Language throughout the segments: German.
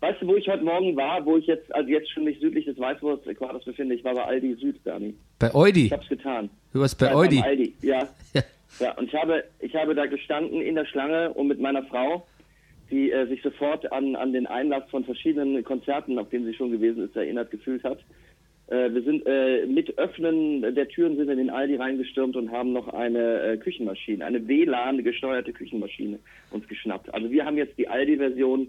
Weißt du, wo ich heute Morgen war, wo ich jetzt, also jetzt schon mich südlich des Weißwurst-Äquators befinde? Ich war bei Aldi Süd, Dani. Bei Eudi? Ich hab's getan. Du warst bei beim Aldi, ja. Ja. Ja, und ich habe, ich habe da gestanden in der Schlange und mit meiner Frau, die äh, sich sofort an, an den Einlass von verschiedenen Konzerten, auf denen sie schon gewesen ist, erinnert gefühlt hat. Äh, wir sind äh, mit Öffnen der Türen sind wir in den Aldi reingestürmt und haben noch eine äh, Küchenmaschine, eine WLAN-gesteuerte Küchenmaschine uns geschnappt. Also wir haben jetzt die Aldi-Version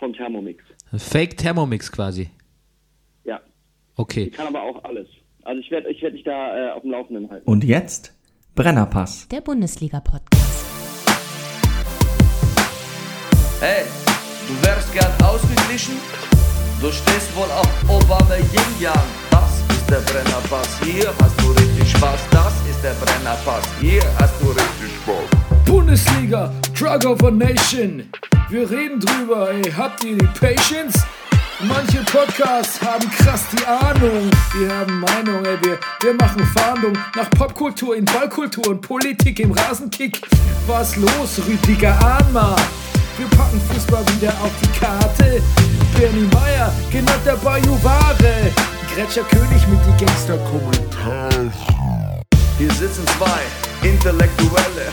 vom Thermomix. Fake Thermomix quasi. Ja, Okay. kann aber auch alles. Also ich werde ich werd dich da äh, auf dem Laufenden halten. Und jetzt Brennerpass. Der Bundesliga-Podcast. Hey, du wärst gern ausgeglichen? Du stehst wohl auf Obama Yin Yang. Das ist der Brennerpass. Hier hast du richtig Spaß. Das ist der Brennerpass. Hier hast du richtig Spaß. Bundesliga, Drug of a Nation. Wir reden drüber, ey, habt ihr die Patience? Manche Podcasts haben krass die Ahnung. Wir haben Meinung, ey, wir, wir machen Fahndung nach Popkultur in Ballkultur und Politik im Rasenkick. Was los, Rüdiger Ahnma? Wir packen Fußball wieder auf die Karte. Bernie Meyer, genannt der Bajuware. Gretscher König mit die Gangster-Kommentare. Hier sitzen zwei Intellektuelle,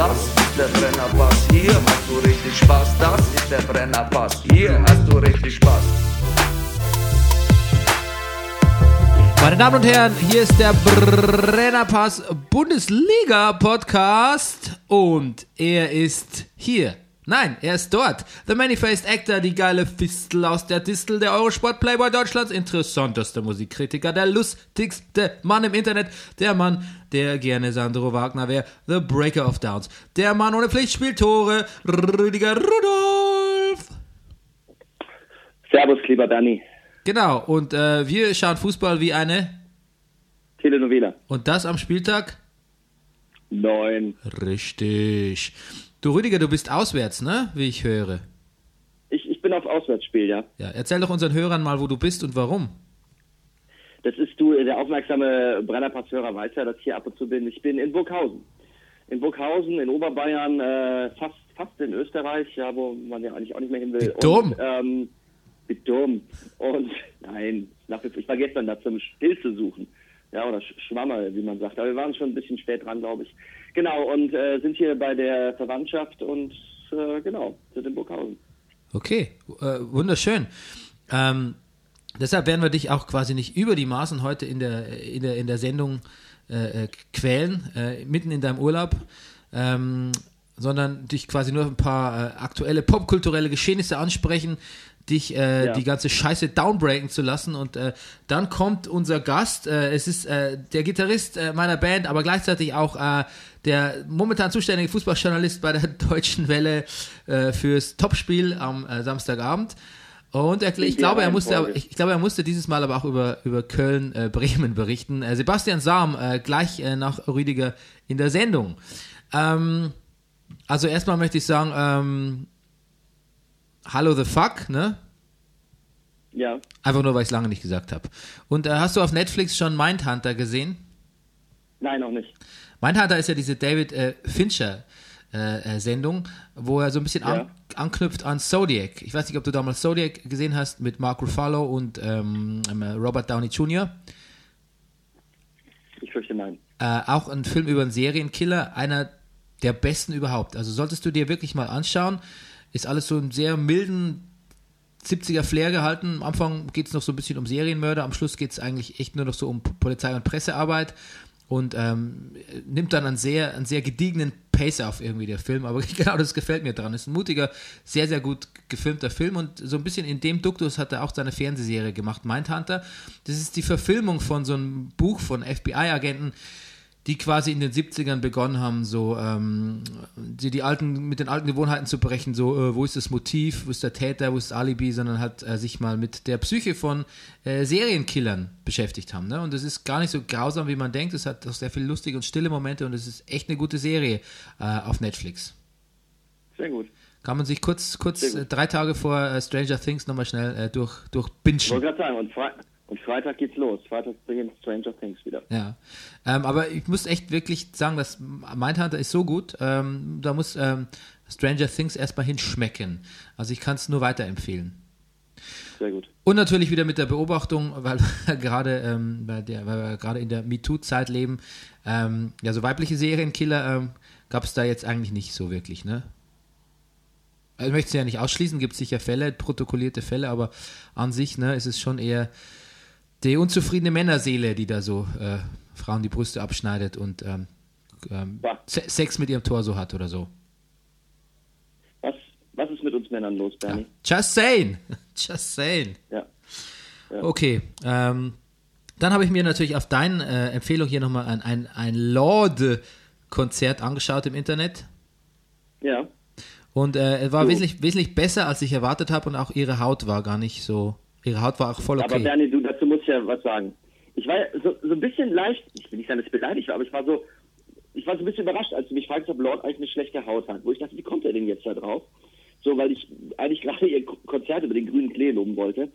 Das ist der Brennerpass, hier hast du richtig Spaß. Das ist der Brennerpass, hier hast du richtig Spaß. Meine Damen und Herren, hier ist der Brennerpass Bundesliga Podcast und er ist hier. Nein, er ist dort. The Many-Faced Actor, die geile Fistel aus der Distel, der Eurosport-Playboy Deutschlands, interessantester Musikkritiker, der lustigste Mann im Internet, der Mann, der gerne Sandro Wagner wäre, The Breaker of Downs, der Mann ohne Pflicht spielt Tore, Rüdiger Rudolf. Servus, lieber Dani. Genau, und äh, wir schauen Fußball wie eine Telenovela. und das am Spieltag Neun. Richtig. Du Rüdiger, du bist auswärts, ne? Wie ich höre. Ich, ich bin auf Auswärtsspiel, ja. Ja, erzähl doch unseren Hörern mal, wo du bist und warum. Das ist du, der aufmerksame Brennerpass-Hörer weiß ja, dass ich hier ab und zu bin. Ich bin in Burghausen. In Burghausen, in Oberbayern, äh, fast, fast in Österreich, ja, wo man ja eigentlich auch nicht mehr hin will. Wie dumm. Und, ähm, wie dumm. Und nein, ich war gestern da zum Pilze suchen. Ja, oder Sch- Schwammerl, wie man sagt. Aber wir waren schon ein bisschen spät dran, glaube ich. Genau, und äh, sind hier bei der Verwandtschaft und äh, genau, sind in Burghausen. Okay, äh, wunderschön. Ähm, deshalb werden wir dich auch quasi nicht über die Maßen heute in der, in der, in der Sendung äh, äh, quälen, mitten in deinem Urlaub, ähm, sondern dich quasi nur ein paar äh, aktuelle popkulturelle Geschehnisse ansprechen, dich äh, Ja. die ganze Scheiße downbreaken zu lassen und äh, dann kommt unser Gast, äh, es ist äh, der Gitarrist äh, meiner Band, aber gleichzeitig auch äh, der momentan zuständige Fußballjournalist bei der Deutschen Welle fürs Topspiel am Samstagabend. Und er, ich, glaube, er musste, ich, glaube, er musste dieses Mal aber auch über, über Köln, äh, Bremen berichten. Sebastian Sam, gleich nach Rüdiger in der Sendung. Ähm, also erstmal möchte ich sagen, ähm, Hallo the fuck, ne? Ja, Einfach nur, weil ich es lange nicht gesagt habe. Und äh, hast du auf Netflix schon Mindhunter gesehen? nein, noch nicht. Mindhunter ist ja diese David äh, Fincher äh, äh, Sendung, wo er so ein bisschen an, Ja. anknüpft an Zodiac. Ich weiß nicht, ob du damals Zodiac gesehen hast mit Mark Ruffalo und ähm, ähm, Robert Downey Jr. Ich fürchte nein. Äh, auch ein Film über einen Serienkiller, einer der besten überhaupt. Also solltest du dir wirklich mal anschauen. Ist alles so im sehr milden 70er Flair gehalten. Am Anfang geht es noch so ein bisschen um Serienmörder, am Schluss geht es eigentlich echt nur noch so um Polizei- und Pressearbeit und ähm, nimmt dann einen sehr, einen sehr gediegenen Pace auf irgendwie der Film, aber genau das gefällt mir dran. Ist ein mutiger, sehr, sehr gut gefilmter Film und so ein bisschen in dem Duktus hat er auch seine Fernsehserie gemacht, Mindhunter. Das ist die Verfilmung von so einem Buch von FBI-Agenten, die quasi in den 70ern begonnen haben, so ähm, die, die alten, mit den alten Gewohnheiten zu brechen, so äh, wo ist das Motiv, wo ist der Täter, wo ist das Alibi, sondern halt äh, sich mal mit der Psyche von äh, Serienkillern beschäftigt haben. Ne? Und das ist gar nicht so grausam, wie man denkt. Es hat auch sehr viele lustige und stille Momente und es ist echt eine gute Serie äh, auf Netflix. Sehr gut. Kann man sich kurz, kurz äh, drei Tage vor äh, Stranger Things nochmal schnell durch, durch Ich wollte gerade sagen, und, Fre und Freitag geht's los. Freitag beginnt Stranger Things wieder. Ja, ähm, aber ich muss echt wirklich sagen, dass Mindhunter ist so gut, ähm, da muss ähm, Stranger Things erstmal hinschmecken. Also ich kann es nur weiterempfehlen. Sehr gut. Und natürlich wieder mit der Beobachtung, weil wir gerade ähm, bei der, weil wir gerade in der MeToo-Zeit leben, ähm, ja, so weibliche Serienkiller ähm, gab es da jetzt eigentlich nicht so wirklich, ne? Also ich möchte es ja nicht ausschließen, gibt sicher Fälle, protokollierte Fälle, aber an sich, ne, ist es schon eher die unzufriedene Männerseele, die da so äh, Frauen die Brüste abschneidet und ähm, ähm, Ja. Se Sex mit ihrem Torso hat oder so. Was, was ist mit uns Männern los, Ja. Bernie? Just saying. Just saying. Ja. Ja. Okay. Ähm, dann habe ich mir natürlich auf deine äh, Empfehlung hier nochmal ein, ein, ein Lorde-Konzert angeschaut im Internet. Ja. Und äh, es war So. wesentlich, wesentlich besser, als ich erwartet habe und auch ihre Haut war gar nicht so. Ihre Haut war auch voll Aber okay. Bernie, du, dazu muss ich ja was sagen. Ich war ja so, so ein bisschen leicht, ich will nicht sagen, dass ich beleidigt war, aber ich war so, ich war so ein bisschen überrascht, als du mich fragst, ob Lord eigentlich eine schlechte Haut hat. Wo ich dachte, wie kommt er denn jetzt da drauf? So, weil ich eigentlich gerade ihr Konzert über den grünen Klee loben wollte.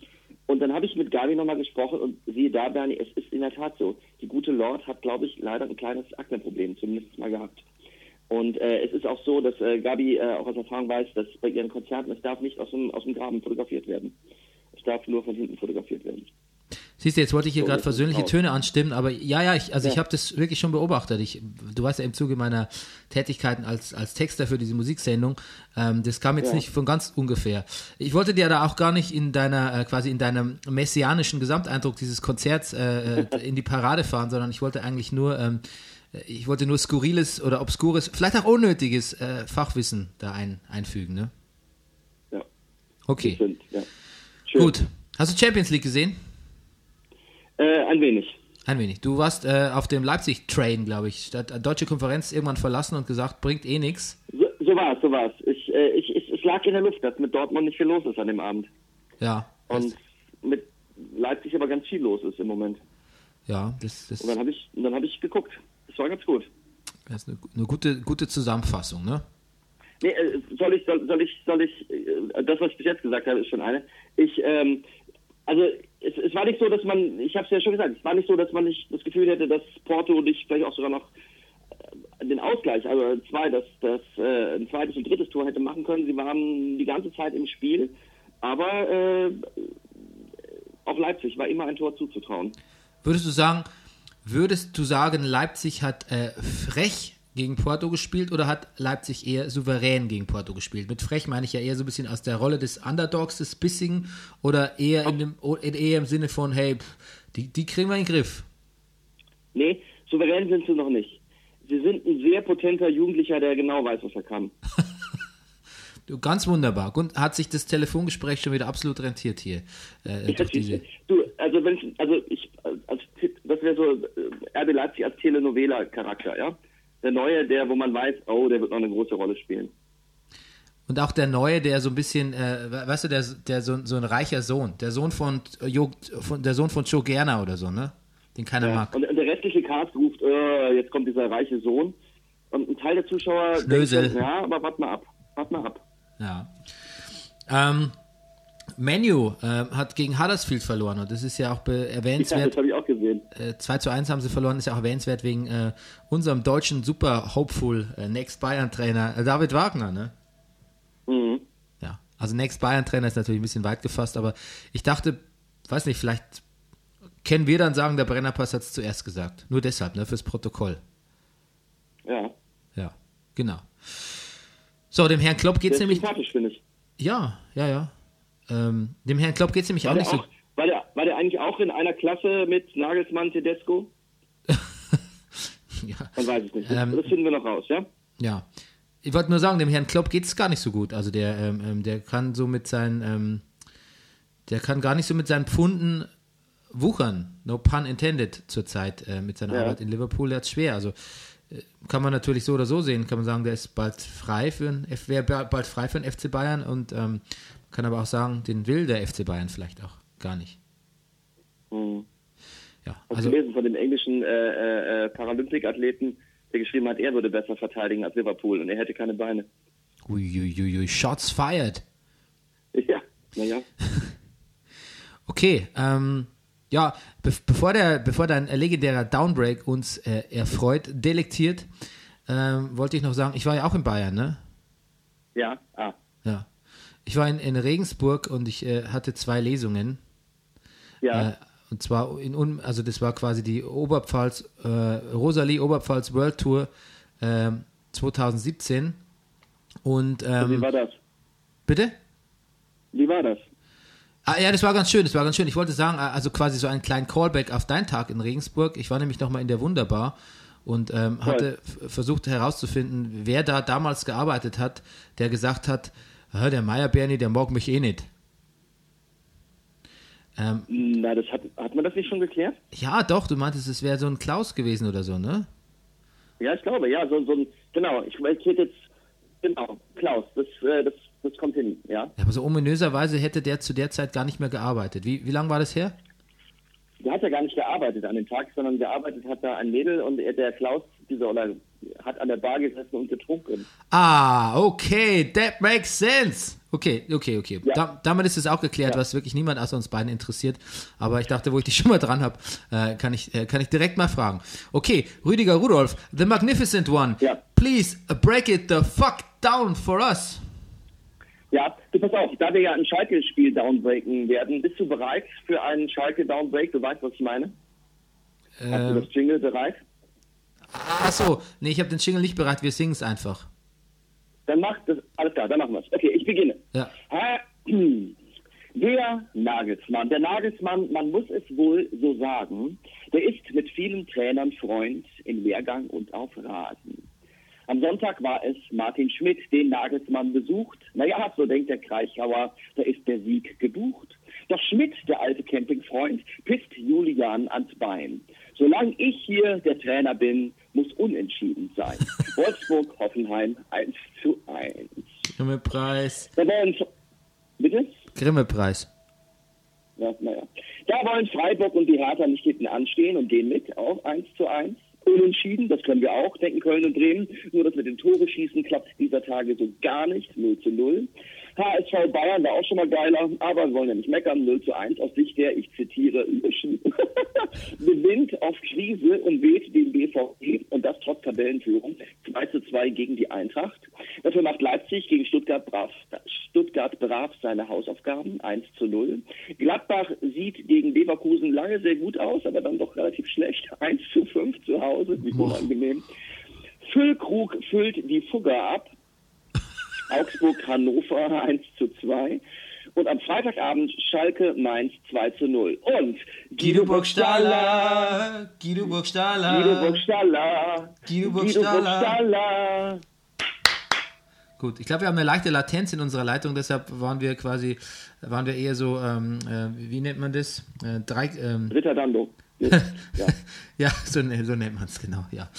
Und dann habe ich mit Gabi nochmal gesprochen und siehe da, Bernie, es ist in der Tat so. Die gute Lord hat, glaube ich, leider ein kleines Akneproblem, zumindest mal gehabt. Und äh, es ist auch so, dass äh, Gabi äh, auch aus Erfahrung weiß, dass bei ihren Konzerten, es darf nicht aus dem, aus dem Graben fotografiert werden. Darf nur von hinten fotografiert werden. Siehst du, jetzt wollte ich hier So, gerade versöhnliche raus. Töne anstimmen, aber ja, ja, ich, also ich Ja. habe das wirklich schon beobachtet. Ich, du weißt ja im Zuge meiner Tätigkeiten als, als Texter für diese Musiksendung, ähm, das kam jetzt Ja. nicht von ganz ungefähr. Ich wollte dir da auch gar nicht in deiner, äh, quasi in deinem messianischen Gesamteindruck dieses Konzerts äh, äh, in die Parade fahren, sondern ich wollte eigentlich nur, ähm, ich wollte nur skurriles oder obskures, vielleicht auch unnötiges äh, Fachwissen da ein, einfügen, ne? Ja. Okay, Stimmt, ja. Schön. gut. Hast du Champions League gesehen? Äh, ein wenig. Ein wenig. Du warst äh, auf dem Leipzig-Train, glaube ich. Statt deutsche Konferenz irgendwann verlassen und gesagt, bringt eh nichts. So, so war es, so war es. Ich, äh, ich, ich, es lag in der Luft, dass mit Dortmund nicht viel los ist an dem Abend. Ja. Und mit Leipzig aber ganz viel los ist im Moment. ja, das, das, Und dann habe ich, und dann habe ich geguckt. Das war ganz gut. das ist eine, eine gute, gute Zusammenfassung, ne? Nee, äh, soll ich, soll, soll ich, soll ich, äh, das, was ich bis jetzt gesagt habe, ist schon eine. Ich, ähm, also es, es war nicht so, dass man, ich habe es ja schon gesagt, es war nicht so, dass man nicht das Gefühl hätte, dass Porto nicht vielleicht auch sogar noch äh, den Ausgleich, also zwei, das, das äh, ein zweites und drittes Tor hätte machen können. Sie waren die ganze Zeit im Spiel, aber äh, auch Leipzig war immer ein Tor zuzutrauen. Würdest du sagen, würdest du sagen, Leipzig hat äh, frech gegen Porto gespielt oder hat Leipzig eher souverän gegen Porto gespielt? Mit frech meine ich ja eher so ein bisschen aus der Rolle des Underdogs, des Bissigen oder eher, in dem, eher im Sinne von, hey, pff, die, die kriegen wir in den Griff. Nee, souverän sind sie noch nicht. Sie sind ein sehr potenter Jugendlicher, der genau weiß, was er kann. Du, ganz wunderbar. Und hat sich das Telefongespräch schon wieder absolut rentiert hier. Äh, durch diese, Du, also wenn also ich, als, das wäre so äh, RB Leipzig als Telenovela-Charakter, ja. Der neue, der, wo man weiß, oh, der wird noch eine große Rolle spielen. Und auch der Neue, der so ein bisschen, äh, weißt du, der, der so, so ein reicher Sohn, der Sohn von, äh, Jo, von der Sohn von Joe Gerner oder so, ne? Den keiner mag. Und der restliche Cast ruft, äh, jetzt kommt dieser reiche Sohn. Und ein Teil der Zuschauer Schnösel. denkt, ja, aber warte mal ab, warte mal ab. Ja. Ähm, Menu äh, hat gegen Huddersfield verloren und das ist ja auch be- Ja, das erwähnenswert. habe ich auch gesehen. Äh, 2 zu 1 haben sie verloren, ist ja auch erwähnenswert wegen äh, unserem deutschen super hopeful äh, Next Bayern Trainer äh, David Wagner, ne? Mhm. Ja, also Next Bayern Trainer ist natürlich ein bisschen weit gefasst, aber ich dachte, weiß nicht, vielleicht können wir dann sagen, der Brennerpass hat es zuerst gesagt. Nur deshalb, ne, fürs Protokoll. Ja. Ja, genau. So, dem Herrn Klopp geht's Der ist nämlich. sympathisch, finde ich. Ja, ja, ja. Ähm, dem Herrn Klopp geht's nämlich War auch der, nicht so. auch, war, der, war der eigentlich auch in einer Klasse mit Nagelsmann, Tedesco? Ja, Man weiß es nicht. Das, Ähm, das finden wir noch raus, ja? ja. Ich wollte nur sagen, dem Herrn Klopp geht's gar nicht so gut. Also der, ähm, ähm, der kann so mit seinen, ähm, der kann gar nicht so mit seinen Pfunden wuchern, no pun intended, zurzeit äh, mit seiner Ja. Arbeit in Liverpool. Er hat es schwer. Also äh, kann man natürlich so oder so sehen. Kann man sagen, der ist bald frei für ein, wäre ba- bald frei für den FC Bayern und ähm, kann aber auch sagen, den will der FC Bayern vielleicht auch gar nicht. Hm. Ja, Hast also du gelesen von dem englischen äh, äh, äh, Paralympik-Athleten, der geschrieben hat, er würde besser verteidigen als Liverpool und er hätte keine Beine. uiuiui, Shots fired. Ja, naja. Okay, ähm, ja, be bevor, der, bevor dein äh, legendärer Downbreak uns äh, erfreut, delektiert, ähm, wollte ich noch sagen, ich war ja auch in Bayern, ne? Ja, ah. Ja. Ich war in, in Regensburg und ich äh, hatte zwei Lesungen. Ja, Äh, und zwar in Un also das war quasi die Oberpfalz, äh, Rosalie Oberpfalz World Tour ähm, 2017. Und wie ähm, war das? bitte? Wie war das? Ah, ja, das war ganz schön, das war ganz schön. Ich wollte sagen, äh, also quasi so einen kleinen Callback auf deinen Tag in Regensburg. Ich war nämlich nochmal in der Wunderbar und ähm, hatte versucht herauszufinden, wer da damals gearbeitet hat, der gesagt hat, "Ah, der Meier Berni, der mag mich eh nicht. Ähm, Na, das hat, hat man das nicht schon geklärt? ja, doch, du meintest, es wäre so ein Klaus gewesen oder so, ne? Ja, ich glaube, ja, so, so ein, genau, ich, ich hätte jetzt, genau, Klaus, das, äh, das, das kommt hin, ja. Ja, aber so ominöserweise hätte der zu der Zeit gar nicht mehr gearbeitet. Wie, wie lange war das her? Der hat ja gar nicht gearbeitet an dem Tag, sondern gearbeitet hat da ein Mädel und er, der Klaus, dieser, oder hat an der Bar gesessen und getrunken. Ah, okay, that makes sense. Okay, okay, okay. Ja. Da, damit ist es auch geklärt, Ja. was wirklich niemand außer uns beiden interessiert. Aber ich dachte, wo ich dich schon mal dran habe, äh, kann, ich, äh, kann ich direkt mal fragen. Okay, Rüdiger Rudolf, the magnificent one. Ja. Please break it the fuck down for us. Ja, du pass auf, da wir ja ein Schalke-Spiel downbreaken werden, bist du bereit für einen Schalke-Downbreak? Du weißt, was ich meine? Hast du Ähm, das Jingle bereit? Ach so, nee, ich habe den Jingle nicht bereit, wir singen es einfach. Dann mach das, alles klar, dann machen wir es. Okay, ich beginne. Ja. Äh, Der Nagelsmann, der Nagelsmann, man muss es wohl so sagen, der ist mit vielen Trainern Freund im Lehrgang und auf Rasen. Am Sonntag war es Martin Schmidt, den Nagelsmann besucht. Naja, so denkt der Kreichauer, da ist der Sieg gebucht. Doch Schmidt, der alte Campingfreund, pisst Julian ans Bein. Solange ich hier der Trainer bin, muss unentschieden sein. Wolfsburg, Hoffenheim 1 zu 1. Grimme-Preis. Da wollen, bitte? Grimme-Preis. Ja, naja. Da wollen Freiburg und die Hertha nicht hinten anstehen und gehen mit auf 1 zu 1. Unentschieden, das können wir auch, denken Köln und Bremen. Nur das mit den Tore schießen klappt dieser Tage so gar nicht. 0 zu 0. HSV Bayern war auch schon mal geiler, aber wir wollen ja nicht meckern. 0 zu 1 aus Sicht der, ich zitiere, Löschen. gewinnt auf Krise und weht den BVB und das trotz Tabellenführung. 2 zu 2 gegen die Eintracht. Dafür macht Leipzig gegen Stuttgart brav, Stuttgart brav seine Hausaufgaben. 1 zu 0. Gladbach sieht gegen Leverkusen lange sehr gut aus, aber dann doch relativ schlecht. 1 zu 5 zu Hause. Wie unangenehm. Füllkrug füllt die Fugger ab. Augsburg, Hannover 1 zu 2. Und am Freitagabend Schalke Mainz 2 zu 0. Und Guido Burgstaller, Guido Burgstaller. Guido Burgstaller. Guido. Burgstaller. Gut, ich glaube, wir haben eine leichte Latenz in unserer Leitung, deshalb waren wir quasi, waren wir eher so, ähm, äh, wie nennt man das? Äh, drei, ähm, Ritter Dando. Ja. ja, so, ne- so nennt man es, genau, ja.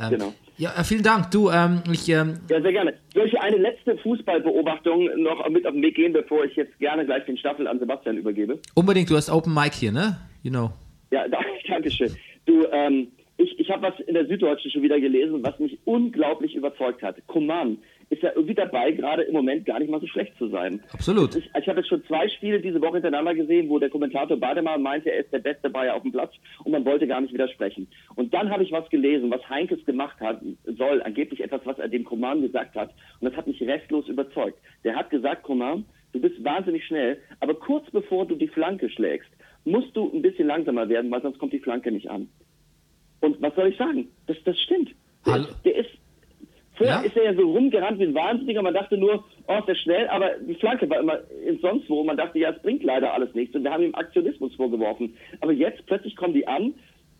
Ähm, Genau. Ja, äh, vielen Dank. Du, ähm, ich, ähm, ja, sehr gerne. Soll ich eine letzte Fußballbeobachtung noch mit auf den Weg gehen, bevor ich jetzt gerne gleich den Staffel an Sebastian übergebe? unbedingt, du hast Open Mic hier, ne? You know. Ja, da, danke schön. Du, ähm, ich, ich habe was in der Süddeutschen schon wieder gelesen, was mich unglaublich überzeugt hat. Coman ist ja irgendwie dabei, gerade im Moment gar nicht mal so schlecht zu sein. Absolut. Ich, ich habe jetzt schon zwei Spiele diese Woche hintereinander gesehen, wo der Kommentator Bademann meinte, er ist der beste Bayer auf dem Platz und man wollte gar nicht widersprechen. Und dann habe ich was gelesen, was Heinkes gemacht hat, soll, angeblich etwas, was er dem Coman gesagt hat. Und das hat mich restlos überzeugt. Der hat gesagt, Coman, du bist wahnsinnig schnell, aber kurz bevor du die Flanke schlägst, musst du ein bisschen langsamer werden, weil sonst kommt die Flanke nicht an. Und was soll ich sagen? Das, das stimmt. Der, Hallo? der ist Vorher Ja? ist er ja so rumgerannt wie ein Wahnsinniger. Man dachte nur, oh, ist der schnell, aber die Flanke war immer ins sonst wo. Man dachte, ja, es bringt leider alles nichts. Und wir haben ihm Aktionismus vorgeworfen. Aber jetzt plötzlich kommen die an und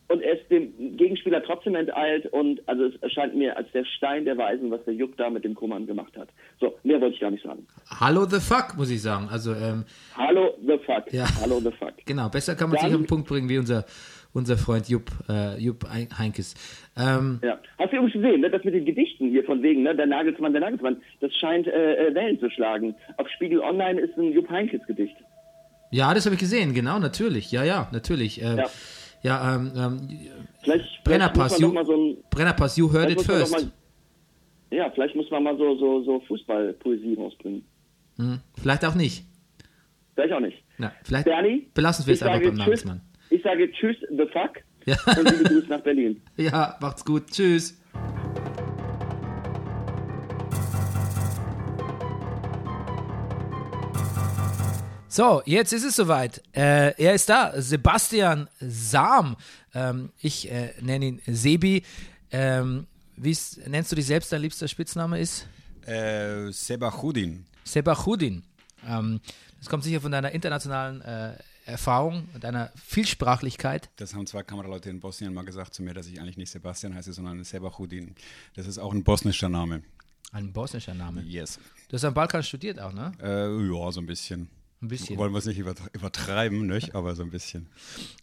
und er ist dem Gegenspieler trotzdem enteilt und also es erscheint mir als der Stein der Weisen, was der Jupp da mit dem Kummern gemacht hat. So, mehr wollte ich gar nicht sagen. Hallo the fuck, muss ich sagen. Also, ähm, Hallo the fuck. Ja. Hallo the fuck. genau, besser kann man Dann- sich auf den Punkt bringen wie unser, unser Freund Jupp, äh, Jupp Ein- Heinkes. Ähm, Ja. Hast du übrigens gesehen, ne, das mit den Gedichten hier von wegen, ne, der Nagelsmann, der Nagelsmann, das scheint äh, äh, Wellen zu schlagen. Auf Spiegel Online ist ein Jupp Heynckes Gedicht. ja, das habe ich gesehen, genau, natürlich. Ja, ja, natürlich. Äh, ja, Ja. ähm, ähm, Vielleicht, Brennerpass, vielleicht muss man you, so ein, Brennerpass, you heard it first. Mal, ja, vielleicht muss man mal so, so, so Fußballpoesie rausbringen. Hm, vielleicht auch nicht. Vielleicht auch nicht. Na, vielleicht Bernie, belassen wir es einfach beim Nagelsmann. Ich sage Tschüss, the fuck. Ja. Und liebe Grüße nach Berlin. ja, macht's gut. Tschüss. So, jetzt ist es soweit. Äh, er ist da, Sebastian Sam. Ähm, ich äh, nenne ihn Sebi. Ähm, wie nennst du dich selbst, dein liebster Spitzname ist? Äh, Sebachudin. Sebachudin. Ähm, das kommt sicher von deiner internationalen Erfahrung, deiner Vielsprachlichkeit. Das haben zwei Kameraleute in Bosnien mal gesagt zu mir, dass ich eigentlich nicht Sebastian heiße, sondern Sebachudin. Das ist auch ein bosnischer Name. Ein bosnischer Name. Yes. Du hast am Balkan studiert auch, ne? Äh, ja, so ein bisschen. Ein bisschen. Wollen wir es nicht übert- übertreiben, nicht? aber so ein bisschen.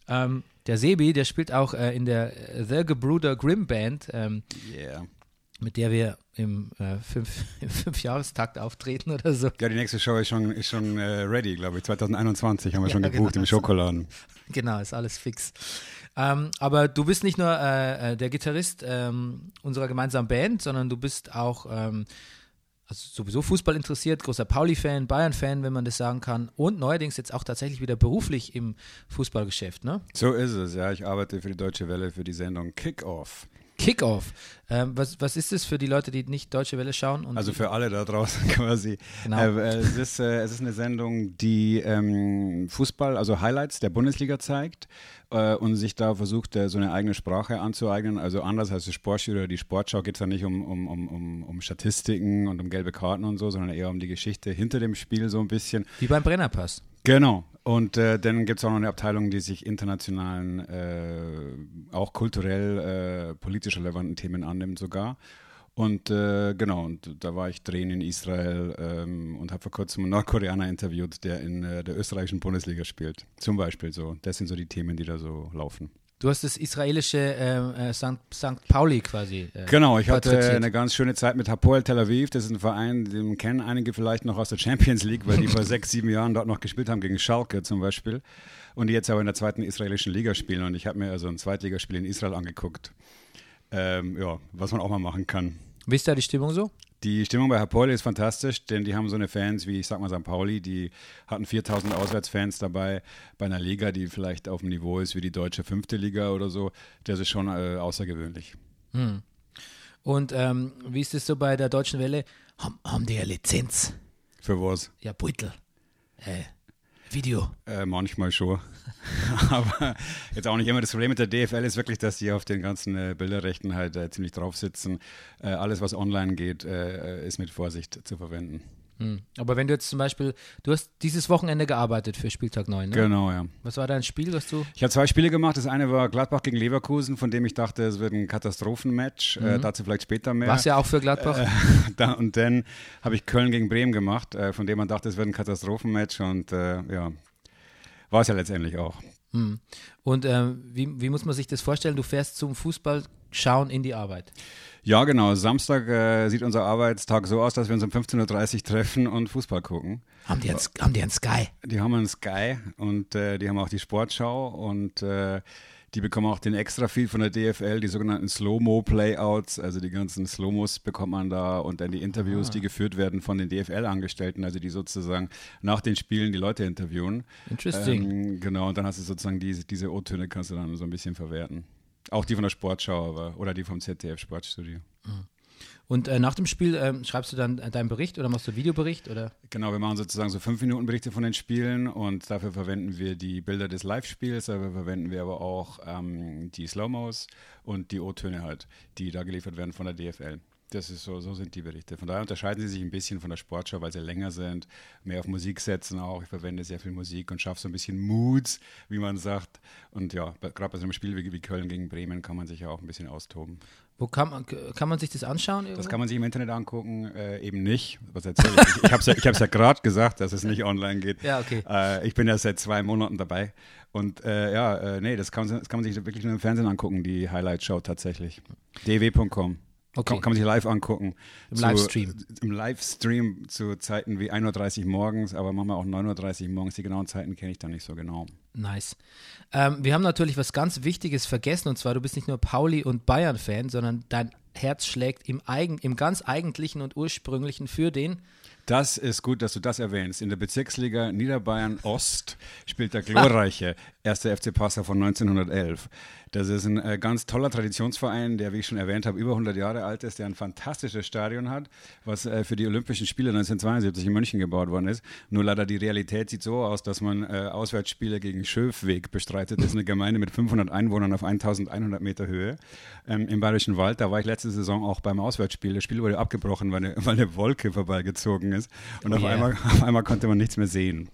Ähm, der Sebi, der spielt auch äh, in der The Gebruder Grimm Band, ähm, Yeah. Mit der wir im, äh, fünf, im Fünfjahrestakt auftreten oder so. Ja, die nächste Show ist schon, ist schon äh, ready, glaube ich. 2021 haben wir schon Ja, gebucht genau. im Schokoladen. Genau, ist alles fix. Ähm, aber du bist nicht nur äh, äh, der Gitarrist ähm, unserer gemeinsamen Band, sondern du bist auch ähm, also sowieso Fußball interessiert, großer Pauli-Fan, Bayern-Fan, wenn man das sagen kann. Und neuerdings jetzt auch tatsächlich wieder beruflich im Fußballgeschäft, ne? So ist es, ja. Ich arbeite für die Deutsche Welle für die Sendung Kickoff. Kickoff. Ähm, was, was ist das für die Leute, die nicht Deutsche Welle schauen? Also für alle da draußen quasi. Genau. Äh, äh, es, ist, äh, es ist eine Sendung, die ähm, Fußball, also Highlights der Bundesliga zeigt äh, und sich da versucht, äh, so eine eigene Sprache anzueignen. Also anders als das Sportstudio oder die Sportschau geht es da nicht um, um, um, um, um Statistiken und um gelbe Karten und so, sondern eher um die Geschichte hinter dem Spiel so ein bisschen. Wie beim Brennerpass. Genau. Und äh, dann gibt es auch noch eine Abteilung, die sich internationalen, äh, auch kulturell, äh, politisch relevanten Themen annimmt sogar. Und äh, genau, und da war ich drehen in Israel ähm, und habe vor kurzem einen Nordkoreaner interviewt, der in äh, der österreichischen Bundesliga spielt. Zum Beispiel so. Das sind so die Themen, die da so laufen. Du hast das israelische äh, äh, St. St. Pauli quasi. Äh, Genau, ich hatte eine ganz schöne Zeit mit Hapoel Tel Aviv. Das ist ein Verein, den kennen einige vielleicht noch aus der Champions League, weil die vor sechs, sieben Jahren dort noch gespielt haben gegen Schalke zum Beispiel. Und die jetzt aber in der zweiten israelischen Liga spielen. Und ich habe mir also ein Zweitligaspiel in Israel angeguckt. Ähm, ja, was man auch mal machen kann. Wie ist da die Stimmung so? Die Stimmung bei Hapoel ist fantastisch, denn die haben so eine Fans wie, ich sag mal, St. Pauli, die hatten 4000 Auswärtsfans dabei bei einer Liga, die vielleicht auf dem Niveau ist wie die deutsche fünfte Liga oder so. Das ist schon äh, außergewöhnlich. Und ähm, wie ist es so bei der Deutschen Welle? Haben, haben die eine Lizenz? Für was? Ja, Beutel. Äh, Video. Äh, manchmal schon. Aber jetzt auch nicht immer. Das Problem mit der DFL ist wirklich, dass die auf den ganzen äh, Bilderrechten halt äh, ziemlich drauf sitzen. Äh, alles, was online geht, äh, ist mit Vorsicht zu verwenden. Hm. Aber wenn du jetzt zum Beispiel, du hast dieses Wochenende gearbeitet für Spieltag 9, ne? Genau, ja. Was war dein Spiel, was du? Ich habe zwei Spiele gemacht. Das eine war Gladbach gegen Leverkusen, von dem ich dachte, es wird ein Katastrophenmatch. Äh, dazu vielleicht später mehr. Warst ja auch für Gladbach? Äh, da, und dann habe ich Köln gegen Bremen gemacht, äh, von dem man dachte, es wird ein Katastrophenmatch. Und äh, ja, war es ja letztendlich auch. Und ähm, wie, wie muss man sich das vorstellen? Du fährst zum Fußball schauen in die Arbeit. Ja, genau. Samstag äh, sieht unser Arbeitstag so aus, dass wir uns um 15.30 Uhr treffen und Fußball gucken. Haben die einen, haben die einen Sky? Die haben einen Sky und äh, die haben auch die Sportschau und äh, die bekommen auch den extra viel von der DFL, die sogenannten Slow-Mo-Playouts, also die ganzen Slow-Mos bekommt man da und dann die Interviews, die geführt werden von den DFL-Angestellten, also die sozusagen nach den Spielen die Leute interviewen. Interesting. Ähm, genau, und dann hast du sozusagen diese, diese O-Töne kannst du dann so ein bisschen verwerten. Auch die von der Sportschau aber, oder die vom ZDF Sportstudio. Und äh, nach dem Spiel ähm, schreibst du dann äh, deinen Bericht oder machst du Videobericht? Oder? Genau, wir machen sozusagen so fünf Minuten Berichte von den Spielen und dafür verwenden wir die Bilder des Live-Spiels, dafür verwenden wir aber auch ähm, die Slow-Mos und die O-Töne halt, die da geliefert werden von der DFL. Das ist so, so sind die Berichte. Von daher unterscheiden sie sich ein bisschen von der Sportschau, weil sie länger sind, mehr auf Musik setzen auch. Ich verwende sehr viel Musik und schaffe so ein bisschen Moods, wie man sagt. Und ja, gerade bei so einem Spiel wie, wie Köln gegen Bremen kann man sich ja auch ein bisschen austoben. Wo kann man, kann man sich das anschauen? Irgendwo? Das kann man sich im Internet angucken, äh, eben nicht. Was erzähle ich? Ich, ich habe es ja, ich ja gerade gesagt, dass es nicht online geht. Ja, okay. Äh, ich bin ja seit zwei Monaten dabei. Und äh, ja, äh, nee, das kann, das kann man sich wirklich nur im Fernsehen angucken, die Highlight-Show tatsächlich. dw.com. Okay. Kann, kann man sich live angucken. Im Zu- Livestream. Im Livestream zu Zeiten wie 1.30 Uhr morgens, aber manchmal auch 9.30 Uhr morgens. Die genauen Zeiten kenne ich dann nicht so genau. Nice. Ähm, wir haben natürlich was ganz Wichtiges vergessen und zwar, du bist nicht nur Pauli und Bayern-Fan, sondern dein Herz schlägt im, eigen, im ganz eigentlichen und ursprünglichen für den. Das ist gut, dass du das erwähnst. In der Bezirksliga Niederbayern Ost spielt der glorreiche erste FC Passau von 1911. Das ist ein äh, ganz toller Traditionsverein, der, wie ich schon erwähnt habe, über 100 Jahre alt ist, der ein fantastisches Stadion hat, was äh, für die Olympischen Spiele 1972 in München gebaut worden ist. Nur leider die Realität sieht so aus, dass man äh, Auswärtsspiele gegen Schöfweg bestreitet. Das ist eine Gemeinde mit 500 Einwohnern auf 1100 Meter Höhe ähm, im Bayerischen Wald. Da war ich letzte Saison auch beim Auswärtsspiel. Das Spiel wurde abgebrochen, weil eine, weil eine Wolke vorbeigezogen ist. Und Oh auf, yeah. einmal, auf einmal konnte man nichts mehr sehen.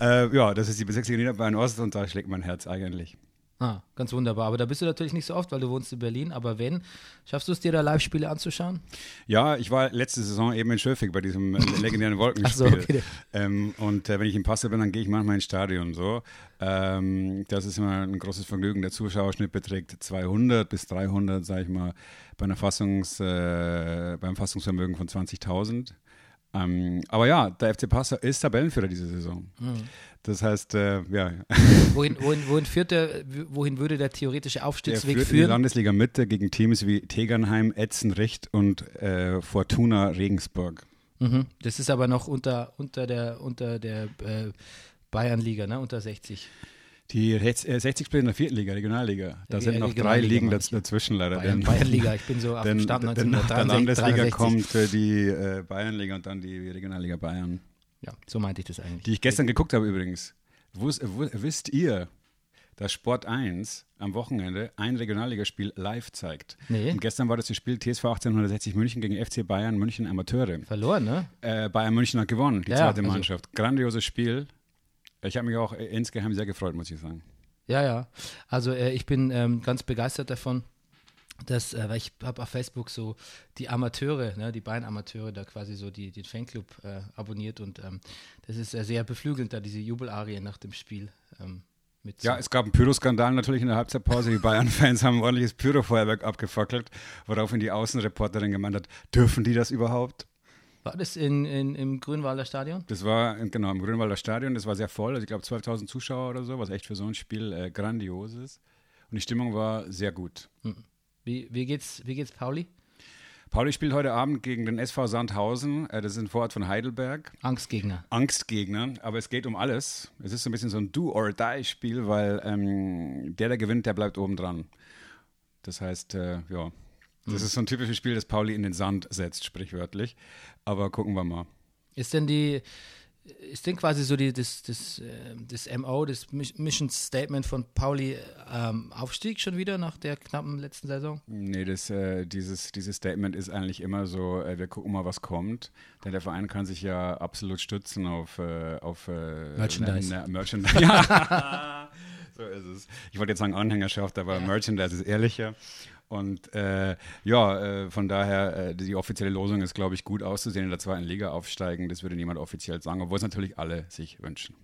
Äh, ja, das ist die Bezirksliga Niederbayern Ost und da schlägt mein Herz eigentlich. Ah, ganz wunderbar. Aber da bist du natürlich nicht so oft, weil du wohnst in Berlin. Aber wenn, schaffst du es dir da Live-Spiele anzuschauen? Ja, ich war letzte Saison eben in Schöfig bei diesem äh, legendären Ach so, Wolkenspiel. okay. ähm, und äh, wenn ich in Passau bin, dann gehe ich manchmal ins Stadion so. Ähm, das ist immer ein großes Vergnügen. Der Zuschauerschnitt beträgt 200 bis 300, sage ich mal, bei einer Fassungs, äh, beim Fassungsvermögen von 20.000. Ähm, aber ja, der FC Passau ist Tabellenführer diese Saison. Mhm. Das heißt, äh, ja, Wohin, wohin, wohin, führt der, wohin würde der theoretische Aufstiegsweg führt in die führen? Landesliga Mitte gegen Teams wie Tegernheim, Etzenrecht und äh, Fortuna Regensburg. Mhm. Das ist aber noch unter, unter der, unter der äh, Bayernliga, ne? unter 60. Die Rechts- äh, 60 spielen in der vierten Liga, Regionalliga. Da Ja, sind noch drei Ligen daz dazwischen leider. Bayern, denn- Bayernliga, ich bin so auf dem Stand denn nach der 1963. Landesliga kommt äh, die äh, Bayernliga und dann die Regionalliga Bayern. Ja, so meinte ich das eigentlich. Die ich gestern geguckt habe übrigens. Wus, wu- wisst ihr, dass Sport 1 am Wochenende ein Regionalligaspiel live zeigt? Nee. Und gestern war das das Spiel TSV 1860 München gegen FC Bayern München Amateure. Verloren, ne? Äh, Bayern München hat gewonnen, die Ja, zweite also- Mannschaft. Grandioses Spiel. Ich habe mich auch äh, insgeheim sehr gefreut, muss ich sagen. Ja, ja. Also äh, ich bin ähm, ganz begeistert davon, dass, äh, weil ich habe auf Facebook so die Amateure, ne, die beiden Amateure, da quasi so die, den Fanclub äh, abonniert und ähm, das ist äh, sehr beflügelnd, da diese Jubelarie nach dem Spiel ähm, mit Ja, es gab einen Pyroskandal natürlich in der Halbzeitpause. Die Bayern-Fans haben ein ordentliches Pyrofeuerwerk abgefackelt, woraufhin die Außenreporterin gemeint hat, dürfen die das überhaupt? War das in, in, im Grünwalder Stadion? Das war genau im Grünwalder Stadion, das war sehr voll, also ich glaube 12.000 Zuschauer oder so, was echt für so ein Spiel äh, grandios ist. Und die Stimmung war sehr gut. Wie, wie, geht's, wie geht's Pauli? Pauli spielt heute Abend gegen den SV Sandhausen, äh, das ist ein Vorort von Heidelberg. Angstgegner. Angstgegner, aber es geht um alles. Es ist so ein bisschen so ein Do-or-Die-Spiel, weil ähm, der, der gewinnt, der bleibt oben dran. Das heißt, äh, ja, das ist so ein typisches Spiel, das Pauli in den Sand setzt, sprichwörtlich. Aber gucken wir mal. Ist denn die, ist denn quasi so die, das, das, äh, das MO, das Mis- Mission Statement von Pauli ähm, Aufstieg schon wieder nach der knappen letzten Saison? Nee, das, äh, dieses, dieses Statement ist eigentlich immer so, äh, wir gucken mal, was kommt. Denn der Verein kann sich ja absolut stützen auf, äh, auf äh, Merchandise. Na, na, Merchandise. Ja. so ist es. Ich wollte jetzt sagen Anhängerschaft, aber Merchandise ist ehrlicher. Und äh, ja, äh, von daher, äh, die offizielle Losung ist, glaube ich, gut auszusehen in der zweiten Liga aufsteigen. Das würde niemand offiziell sagen, obwohl es natürlich alle sich wünschen.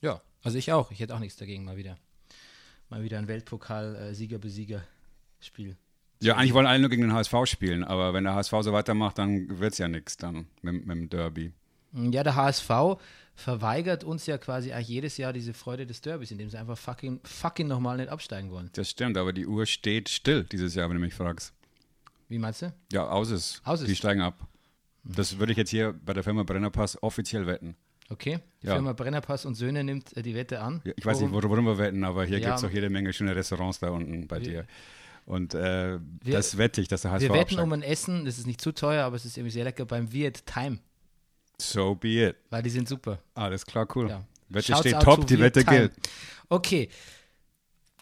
Ja, also ich auch. Ich hätte auch nichts dagegen, mal wieder. Mal wieder ein Weltpokal-Sieger-Besieger-Spiel. Ja, eigentlich wollen alle nur gegen den HSV spielen, aber wenn der HSV so weitermacht, dann wird es ja nichts dann mit, mit dem Derby. Ja, der HSV verweigert uns ja quasi eigentlich jedes Jahr diese Freude des Derbys, indem sie einfach fucking, fucking nochmal nicht absteigen wollen. Das stimmt, aber die Uhr steht still dieses Jahr, wenn du mich fragst. Wie meinst du? Ja, aus ist. Aus ist. Die steigen ab. Das würde ich jetzt hier bei der Firma Brennerpass offiziell wetten. Okay. Die Ja. Firma Brennerpass und Söhne nimmt äh, die Wette an. Ja, Ich weiß nicht, worum wir wetten, aber hier Ja. gibt es auch jede Menge schöne Restaurants da unten bei dir. Und äh, Wir- das wette ich, dass der HSV Wir wetten absteigt. um ein Essen, das ist nicht zu teuer, aber es ist irgendwie sehr lecker beim Viet Time, So be it. weil die sind super. Alles klar, cool. Ja. Wette Shouts steht top, to die Wette Time. gilt. Okay.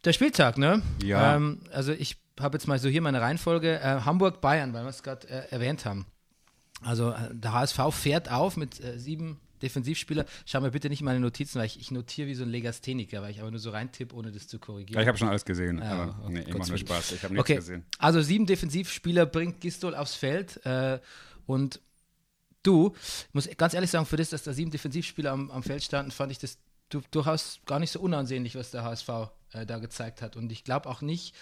Der Spieltag, ne? Ja. Ähm, also ich habe jetzt mal so hier meine Reihenfolge. Äh, Hamburg, Bayern, weil wir es gerade äh, erwähnt haben. Also äh, der HSV fährt auf mit äh, sieben Defensivspieler. Schau mir bitte nicht meine Notizen, weil ich, ich notiere wie so ein Legastheniker, weil ich aber nur so reintippe, ohne das zu korrigieren. Ja, ich habe schon alles gesehen, Ja, aber oh, nee, ich mache nur. Spaß. Ich habe nichts Okay, gesehen. also sieben Defensivspieler bringt Gistol aufs Feld äh, und du, ich muss ganz ehrlich sagen, für das, dass da sieben Defensivspieler am, am Feld standen, fand ich das du, durchaus gar nicht so unansehnlich, was der HSV äh, da gezeigt hat. Und ich glaube auch nicht,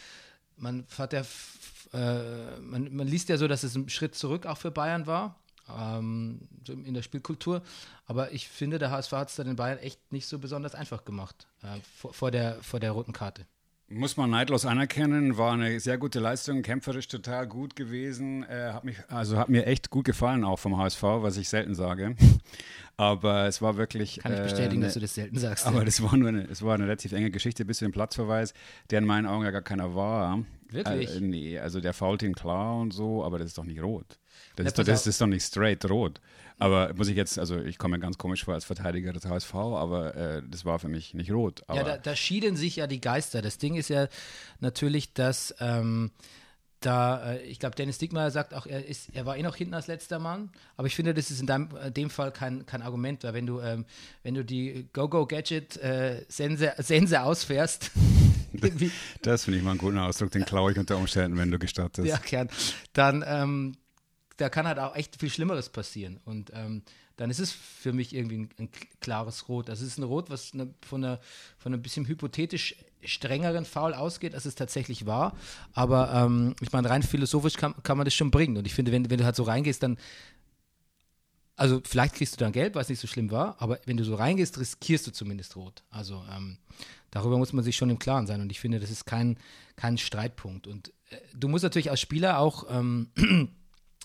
man hat ja, äh, man, man liest ja so, dass es ein Schritt zurück auch für Bayern war. Ähm, in der Spielkultur. Aber ich finde, der HSV hat es da den Bayern echt nicht so besonders einfach gemacht äh, vor, vor, der, vor der roten Karte. Muss man neidlos anerkennen, war eine sehr gute Leistung, kämpferisch total gut gewesen. Äh, hat mich, also hat mir echt gut gefallen auch vom HSV, was ich selten sage. Aber es war wirklich. Kann ich äh, bestätigen, eine- dass du das selten sagst. Aber das war nur eine, es war eine relativ enge Geschichte bis zu dem Platzverweis, der in meinen Augen ja gar keiner war. Wirklich? Äh, nee, also der fault ihn klar und so, aber das ist doch nicht rot. Das, Ja, ist, doch, das ist doch nicht straight rot. Aber muss ich jetzt, also ich komme mir ganz komisch vor als Verteidiger des HSV, aber äh, das war für mich nicht rot. Ja, da, da schieden sich ja die Geister. Das Ding ist ja natürlich, dass ähm, da, äh, ich glaube, Dennis Dickmeyer sagt auch, er, ist, er war eh noch hinten als letzter Mann. Aber ich finde, das ist in deinem, äh, dem Fall kein, kein Argument, weil wenn du, ähm, wenn du die Go-Go-Gadget-Sense Sense ausfährst, das finde ich mal einen guten Ausdruck, den klaue ich unter Umständen, wenn du gestattest. ja, gern, dann ähm, da kann halt auch echt viel Schlimmeres passieren. Und ähm, dann ist es für mich irgendwie ein, ein klares Rot. Das ist ein Rot, was eine, von, einer, von einem bisschen hypothetisch strengeren Foul ausgeht, als es tatsächlich war. Aber ähm, ich meine, rein philosophisch kann, kann man das schon bringen. Und ich finde, wenn, wenn du halt so reingehst, dann also vielleicht kriegst du dann gelb, weil es nicht so schlimm war, aber wenn du so reingehst, riskierst du zumindest rot. Also ähm, darüber muss man sich schon im Klaren sein und ich finde, das ist kein, kein Streitpunkt. Und äh, du musst natürlich als Spieler auch ähm,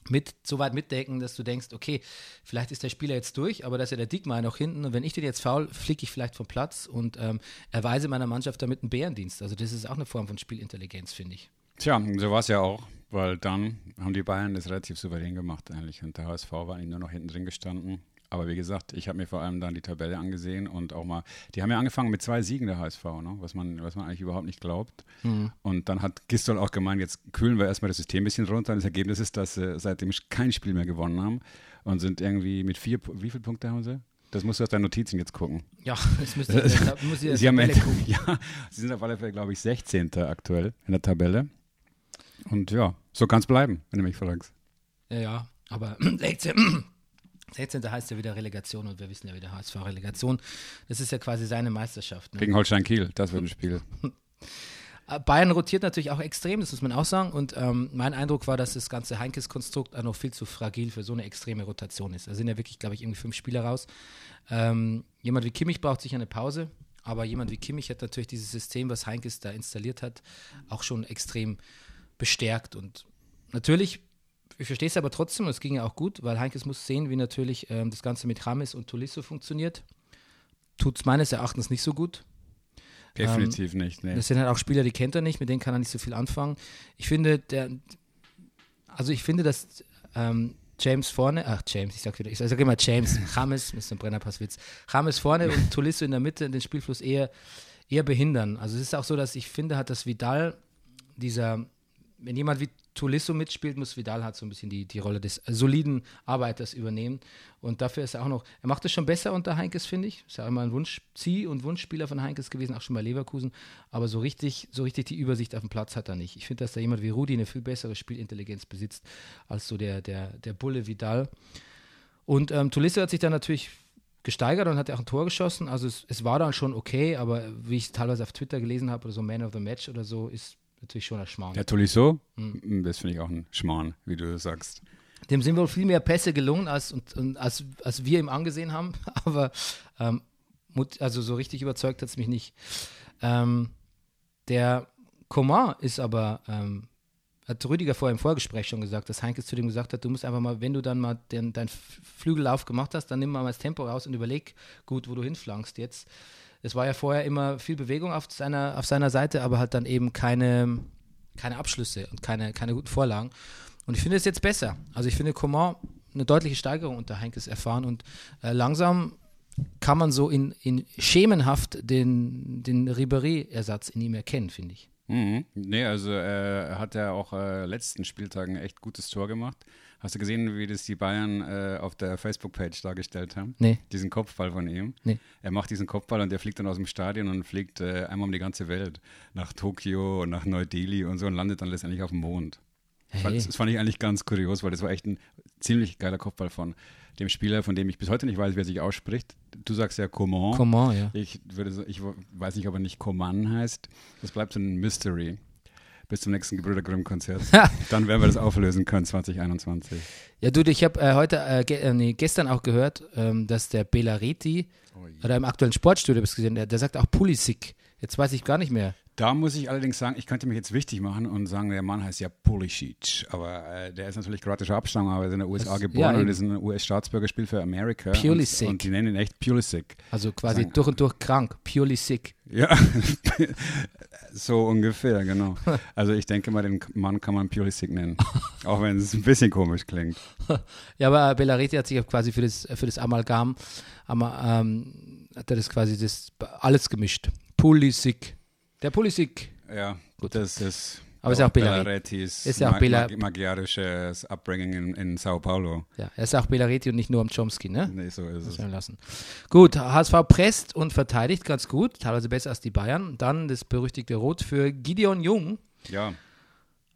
mit so weit mitdenken, dass du denkst, okay, vielleicht ist der Spieler jetzt durch, aber da ist ja der Dickmeier noch hinten und wenn ich den jetzt faul, fliege ich vielleicht vom Platz und ähm, erweise meiner Mannschaft damit einen Bärendienst. Also das ist auch eine Form von Spielintelligenz, finde ich. Tja, so war es ja auch, weil dann haben die Bayern das relativ souverän gemacht eigentlich und der HSV war eigentlich nur noch hinten drin gestanden. Aber wie gesagt, ich habe mir vor allem dann die Tabelle angesehen und auch mal, die haben ja angefangen mit zwei Siegen der HSV, ne? was, man, was man eigentlich überhaupt nicht glaubt. Und dann hat Gistol auch gemeint, jetzt kühlen wir erstmal das System ein bisschen runter. Und das Ergebnis ist, dass sie seitdem kein Spiel mehr gewonnen haben und sind irgendwie mit vier, wie viele Punkte haben sie? Das musst du aus deinen Notizen jetzt gucken. Ja, das müsste da muss ich Sie haben gucken. ja, sie sind auf alle Fälle, glaube ich, 16. aktuell in der Tabelle. Und ja, so kann es bleiben, wenn du mich fragst. Ja, ja, aber 16. 16. heißt ja wieder Relegation und wir wissen ja wieder HSV Relegation. Das ist ja quasi seine Meisterschaft. Ne? Gegen Holstein Kiel, das wird ein Spiel. Bayern rotiert natürlich auch extrem, das muss man auch sagen. Und ähm, mein Eindruck war, dass das ganze Heinkes-Konstrukt auch noch viel zu fragil für so eine extreme Rotation ist. Da sind ja wirklich, glaube ich, irgendwie fünf Spieler raus. Ähm, jemand wie Kimmich braucht sicher eine Pause, aber jemand wie Kimmich hat natürlich dieses System, was Heinkes da installiert hat, auch schon extrem bestärkt. Und natürlich, ich verstehe es aber trotzdem, und es ging ja auch gut, weil Heinkes muss sehen, wie natürlich ähm, das Ganze mit Rames und Tolisso funktioniert. Tut es meines Erachtens nicht so gut. Definitiv nicht. Nee. Das sind halt auch Spieler, die kennt er nicht, mit denen kann er nicht so viel anfangen. Ich finde, der, also ich finde, dass ähm, James vorne, ach James, ich sag wieder, ich sag immer James, James, ist ein Brennerpasswitz, James vorne und Tolisso in der Mitte den Spielfluss eher, eher behindern. Also es ist auch so, dass ich finde, hat das Vidal, dieser, wenn jemand wie Tolisso mitspielt, muss Vidal halt so ein bisschen die, die Rolle des soliden Arbeiters übernehmen. Und dafür ist er auch noch, er macht es schon besser unter Heinkes, finde ich. Ist ja immer ein Wunschzieh- und Wunschspieler von Heinkes gewesen, auch schon bei Leverkusen. Aber so richtig, so richtig die Übersicht auf dem Platz hat er nicht. Ich finde, dass da jemand wie Rudi eine viel bessere Spielintelligenz besitzt, als so der, der, der Bulle Vidal. Und ähm, Tolisso hat sich dann natürlich gesteigert und hat ja auch ein Tor geschossen. Also es, es war dann schon okay, aber wie ich teilweise auf Twitter gelesen habe oder so Man of the Match oder so, ist natürlich schon ein Schmarrn. Der Tolisso, Hm. das finde ich auch ein Schmarrn, wie du sagst. Dem sind wohl viel mehr Pässe gelungen, als, und, und, als, als wir ihm angesehen haben. Aber ähm, also so richtig überzeugt hat es mich nicht. Ähm, der Coman ist aber, ähm, hat Rüdiger vorher im Vorgespräch schon gesagt, dass Heinkes zu dem gesagt hat, du musst einfach mal, wenn du dann mal den, deinen Flügellauf gemacht hast, dann nimm mal das Tempo raus und überleg gut, wo du hinflankst jetzt. Es war ja vorher immer viel Bewegung auf seiner, auf seiner Seite, aber hat dann eben keine, keine Abschlüsse und keine, keine guten Vorlagen. Und ich finde es jetzt besser. Also ich finde Coman eine deutliche Steigerung unter Heinkes erfahren und äh, langsam kann man so in, in schemenhaft den, den Ribéry-Ersatz in ihm erkennen, finde ich. Mhm. Nee, also äh, er hat ja auch äh, letzten Spieltag ein echt gutes Tor gemacht. Hast du gesehen, wie das die Bayern äh, auf der Facebook-Page dargestellt haben? Nee. Diesen Kopfball von ihm. Nee. Er macht diesen Kopfball und der fliegt dann aus dem Stadion und fliegt äh, einmal um die ganze Welt. Nach Tokio und nach Neu-Delhi und so und landet dann letztendlich auf dem Mond. Das fand- Hey. Das fand ich eigentlich ganz kurios, weil das war echt ein ziemlich geiler Kopfball von dem Spieler, von dem ich bis heute nicht weiß, wer sich ausspricht. Du sagst ja Coman. Coman, ja. Ich, würde, ich weiß nicht, ob er nicht Coman heißt. Das bleibt so ein Mystery. Bis zum nächsten Gebrüder Grimm-Konzert. Dann werden wir das auflösen können, 2021. Ja, du, ich habe äh, heute, äh, ge äh, nee, gestern auch gehört, ähm, dass der Belareti, oder im aktuellen Sportstudio, ich's gesehen, der, der sagt auch Pulisic. Jetzt weiß ich gar nicht mehr. Da muss ich allerdings sagen, ich könnte mich jetzt wichtig machen und sagen, der Mann heißt ja Pulisic. Aber äh, der ist natürlich kroatischer Abstammung, aber er ist in den USA Das- geboren ja, und ist ein US-Staatsbürger, spielt für Amerika. Pulisic. Und, und die nennen ihn echt Pulisic. Also quasi Sagen- durch und durch krank. Purely sick. Ja, so ungefähr, genau. Also ich denke mal, den Mann kann man Pulisic nennen. Auch wenn es ein bisschen komisch klingt. Ja, aber äh, Belareti hat sich quasi für das, für das Amalgam, Ama, ähm, hat er das quasi das alles gemischt. Pulisic. Der Pulisic. Ja, Gut. das ist. Aber ist ja auch Bellarettis ist ja auch Bella- mag magyarisches Upbringing in, in Sao Paulo. Ja, er ist auch Belareti und nicht nur am Chomsky, ne? Nee, so ist es. Sein lassen. Gut, HSV presst und verteidigt ganz gut, teilweise besser als die Bayern. Dann das berüchtigte Rot für Gideon Jung, Ja,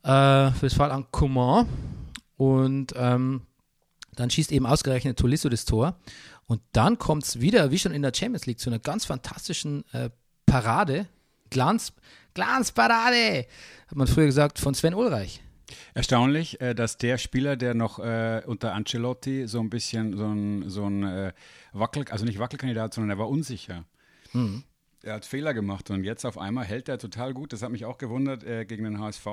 äh, fürs Fall an Coman. Und ähm, dann schießt eben ausgerechnet Tolisso das Tor. Und dann kommt es wieder, wie schon in der Champions League, zu einer ganz fantastischen äh, Parade. Glanz, Glanzparade, hat man früher gesagt, von Sven Ulreich. Erstaunlich, äh, dass der Spieler, der noch äh, unter Ancelotti so ein bisschen so ein, so ein äh, Wackel, also nicht Wackelkandidat, sondern er war unsicher. Mhm. Er hat Fehler gemacht und jetzt auf einmal hält er total gut. Das hat mich auch gewundert gegen den HSV.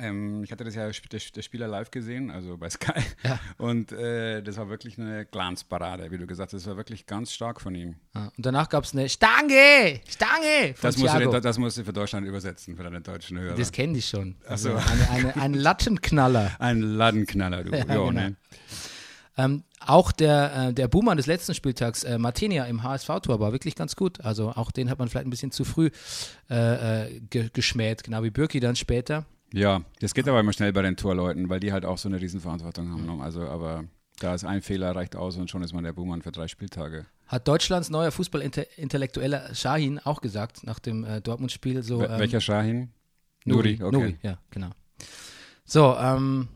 Ähm, ich hatte das ja sp- das, das Spieler live gesehen, also bei Sky. Ja. Und äh, das war wirklich eine Glanzparade, wie du gesagt hast. Das war wirklich ganz stark von ihm. Ja, und danach gab es eine Stange, Stange Das musst, du, das, musst du für Deutschland übersetzen, für deine deutschen Hörer. Das kenne ich schon. Ach so. Also eine, eine, ein Lattenknaller. Ein Ladenknaller, du. Ja, genau. ne? Ähm, auch der, äh, der Boomer des letzten Spieltags, äh, Martinia im HSV-Tor, war wirklich ganz gut. Also auch den hat man vielleicht ein bisschen zu früh äh, äh, ge geschmäht, genau wie Birki dann später. Ja, das geht aber immer schnell bei den Torleuten, weil die halt auch so eine Riesenverantwortung haben. ne? Also, aber da ist ein Fehler, reicht aus und schon ist man der Buhmann für drei Spieltage. Hat Deutschlands neuer Fußballintellektueller Shahin auch gesagt nach dem äh, Dortmund-Spiel. So, ähm, Welcher Shahin? Nuri, okay. Nuri, ja, genau. So, ähm,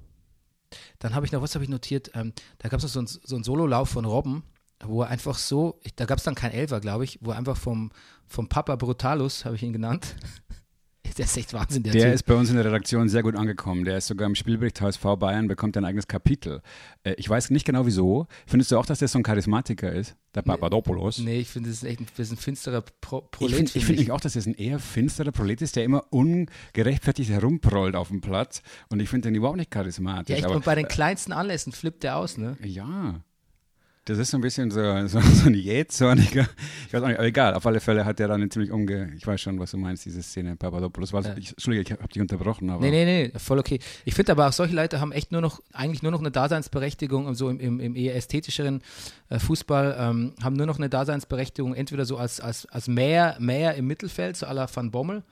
dann habe ich noch, was habe ich notiert? Ähm, da gab es noch so, ein, so einen Sololauf von Robben, wo er einfach so, ich, da gab es dann kein Elfer, glaube ich, wo er einfach vom, vom Papa Brutalus, habe ich ihn genannt. Der ist echt Wahnsinn, der, Der ist bei uns in der Redaktion sehr gut angekommen. Der ist sogar im Spielbericht HSV Bayern, bekommt ein eigenes Kapitel. Äh, ich weiß nicht genau wieso. Findest du auch, dass der so ein Charismatiker ist? Der Papadopoulos? Nee, ich finde, das ist echt ein bisschen finsterer Pro Ich Prolet. finde ich find find nämlich auch, dass er ein eher finsterer Prolet ist, der immer ungerechtfertigt herumprollt auf dem Platz. Und ich finde den überhaupt nicht charismatisch. Ja, echt, aber, und bei den kleinsten Anlässen flippt der aus, ne? Ja. Das ist so ein bisschen so, so, so ein jähzorniger. Ich weiß auch nicht, aber egal. Auf alle Fälle hat der dann ziemlich umge. Ich weiß schon, was du meinst, diese Szene Papadopoulos. Was, Ja. ich, Entschuldige, ich habe dich unterbrochen, aber. Nee, nee, nee, voll okay. Ich finde aber auch solche Leute haben echt nur noch, eigentlich nur noch eine Daseinsberechtigung, und so im, im, im eher ästhetischeren äh, Fußball, ähm, haben nur noch eine Daseinsberechtigung, entweder so als, als, als Mäher, Mäher im Mittelfeld, so à la Van Bommel,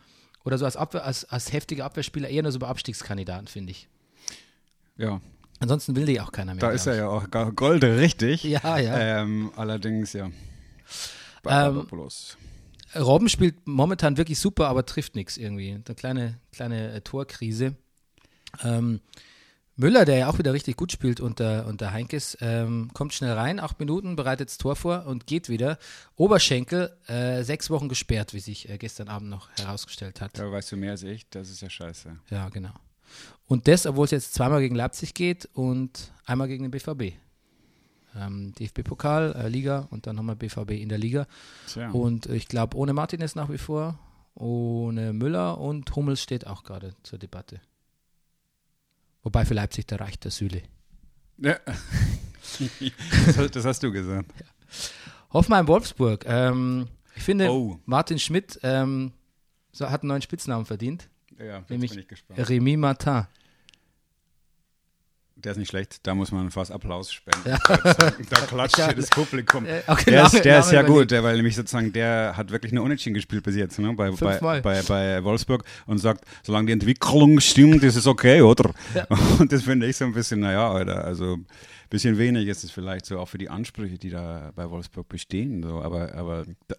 oder so als, Abwehr, als, als heftiger Abwehrspieler, eher nur so bei Abstiegskandidaten, finde ich. Ja, Ansonsten will die auch keiner mehr. da ist er ja auch Gold richtig. Ja, ja. Ähm, allerdings, ja. Ähm, Papadopoulos. Robben spielt momentan wirklich super, aber trifft nichts irgendwie. Eine kleine, kleine äh, Torkrise. Ähm, Müller, der ja auch wieder richtig gut spielt unter, unter Heinkes, ähm, kommt schnell rein, acht Minuten, bereitet das Tor vor und geht wieder. Oberschenkel, äh, sechs Wochen gesperrt, wie sich äh, gestern Abend noch herausgestellt hat. Da weißt du mehr als ich. Das ist ja scheiße. Ja, genau. Und das, obwohl es jetzt zweimal gegen Leipzig geht und einmal gegen den BVB. Ähm, DFB-Pokal, äh, Liga und dann nochmal BVB in der Liga. Tja. Und ich glaube, ohne Martinez nach wie vor, ohne Müller und Hummels steht auch gerade zur Debatte. Wobei für Leipzig, da reicht der Süle. Ja. das, hast- das hast du gesagt. Hoffenheim-Wolfsburg. Ähm, ich finde, Oh. Martin Schmidt ähm, hat einen neuen Spitznamen verdient, Ja, jetzt nämlich bin ich gespannt. Remy Martin. der ist nicht schlecht. Da muss man fast Applaus spenden. Da, da klatscht hier das Publikum. Äh, okay, der Name- ist, der ist überlegt. gut, der, weil nämlich sozusagen der hat wirklich eine Unentschieden gespielt bis jetzt ne, bei, bei, bei, bei Wolfsburg und sagt, solange die Entwicklung stimmt, ist es okay, oder? Und das finde ich so ein bisschen, naja, Alter, also ein bisschen wenig ist es vielleicht so auch für die Ansprüche, die da bei Wolfsburg bestehen. So, aber aber da,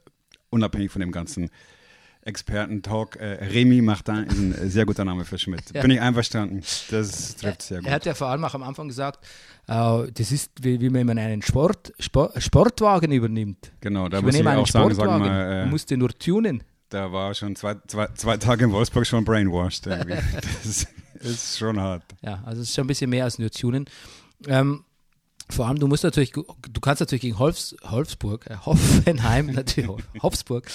unabhängig von dem ganzen Experten-Talk, äh, Remy Martin ist ein sehr guter Name für Schmidt. Ja. Bin ich einverstanden. Das trifft sehr gut. Er hat ja vor allem auch am Anfang gesagt, äh, das ist wie, wie wenn man einen Sport, Sport, Sportwagen übernimmt. Genau, da ich muss ich auch sagen, sag Sportwagen mal, und äh, musste nur tunen. da war schon zwei, zwei, zwei Tage in Wolfsburg schon brainwashed. Das ist schon hart. Ja, also es ist schon ein bisschen mehr als nur tunen. Ähm, vor allem, du musst natürlich, du kannst natürlich gegen Holfs, Holfsburg, äh, Hoffenheim, natürlich, Hofsburg,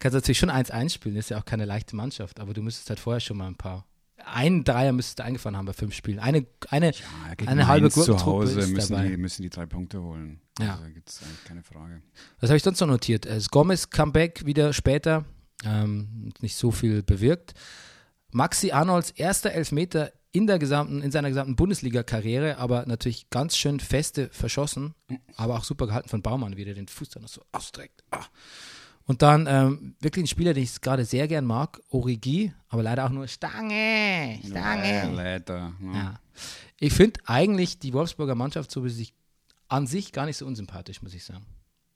kannst natürlich schon 1-1 spielen, ist ja auch keine leichte Mannschaft, aber du müsstest halt vorher schon mal ein paar, einen Dreier müsstest du eingefahren haben bei fünf Spielen. Eine, eine, Ja, eine halbe Mainz zu Gurkentruppe Hause müssen dabei. die, müssen die drei Punkte holen. Ja. Also, da gibt es eigentlich keine Frage. Was habe ich sonst noch notiert? Äh, Das Gomez Comeback wieder später, ähm, nicht so viel bewirkt. Maxi Arnolds erster Elfmeter in, der gesamten, in seiner gesamten Bundesliga-Karriere, aber natürlich ganz schön feste verschossen, aber auch super gehalten von Baumann, wie der den Fuß dann noch so ausstreckt. Ah. Und dann ähm, wirklich ein Spieler, den ich gerade sehr gern mag, Origi, aber leider auch nur Stange, Ja, Stange. leider. ne? Ja. Ich finde eigentlich die Wolfsburger Mannschaft so wie sich an sich gar nicht so unsympathisch, muss ich sagen.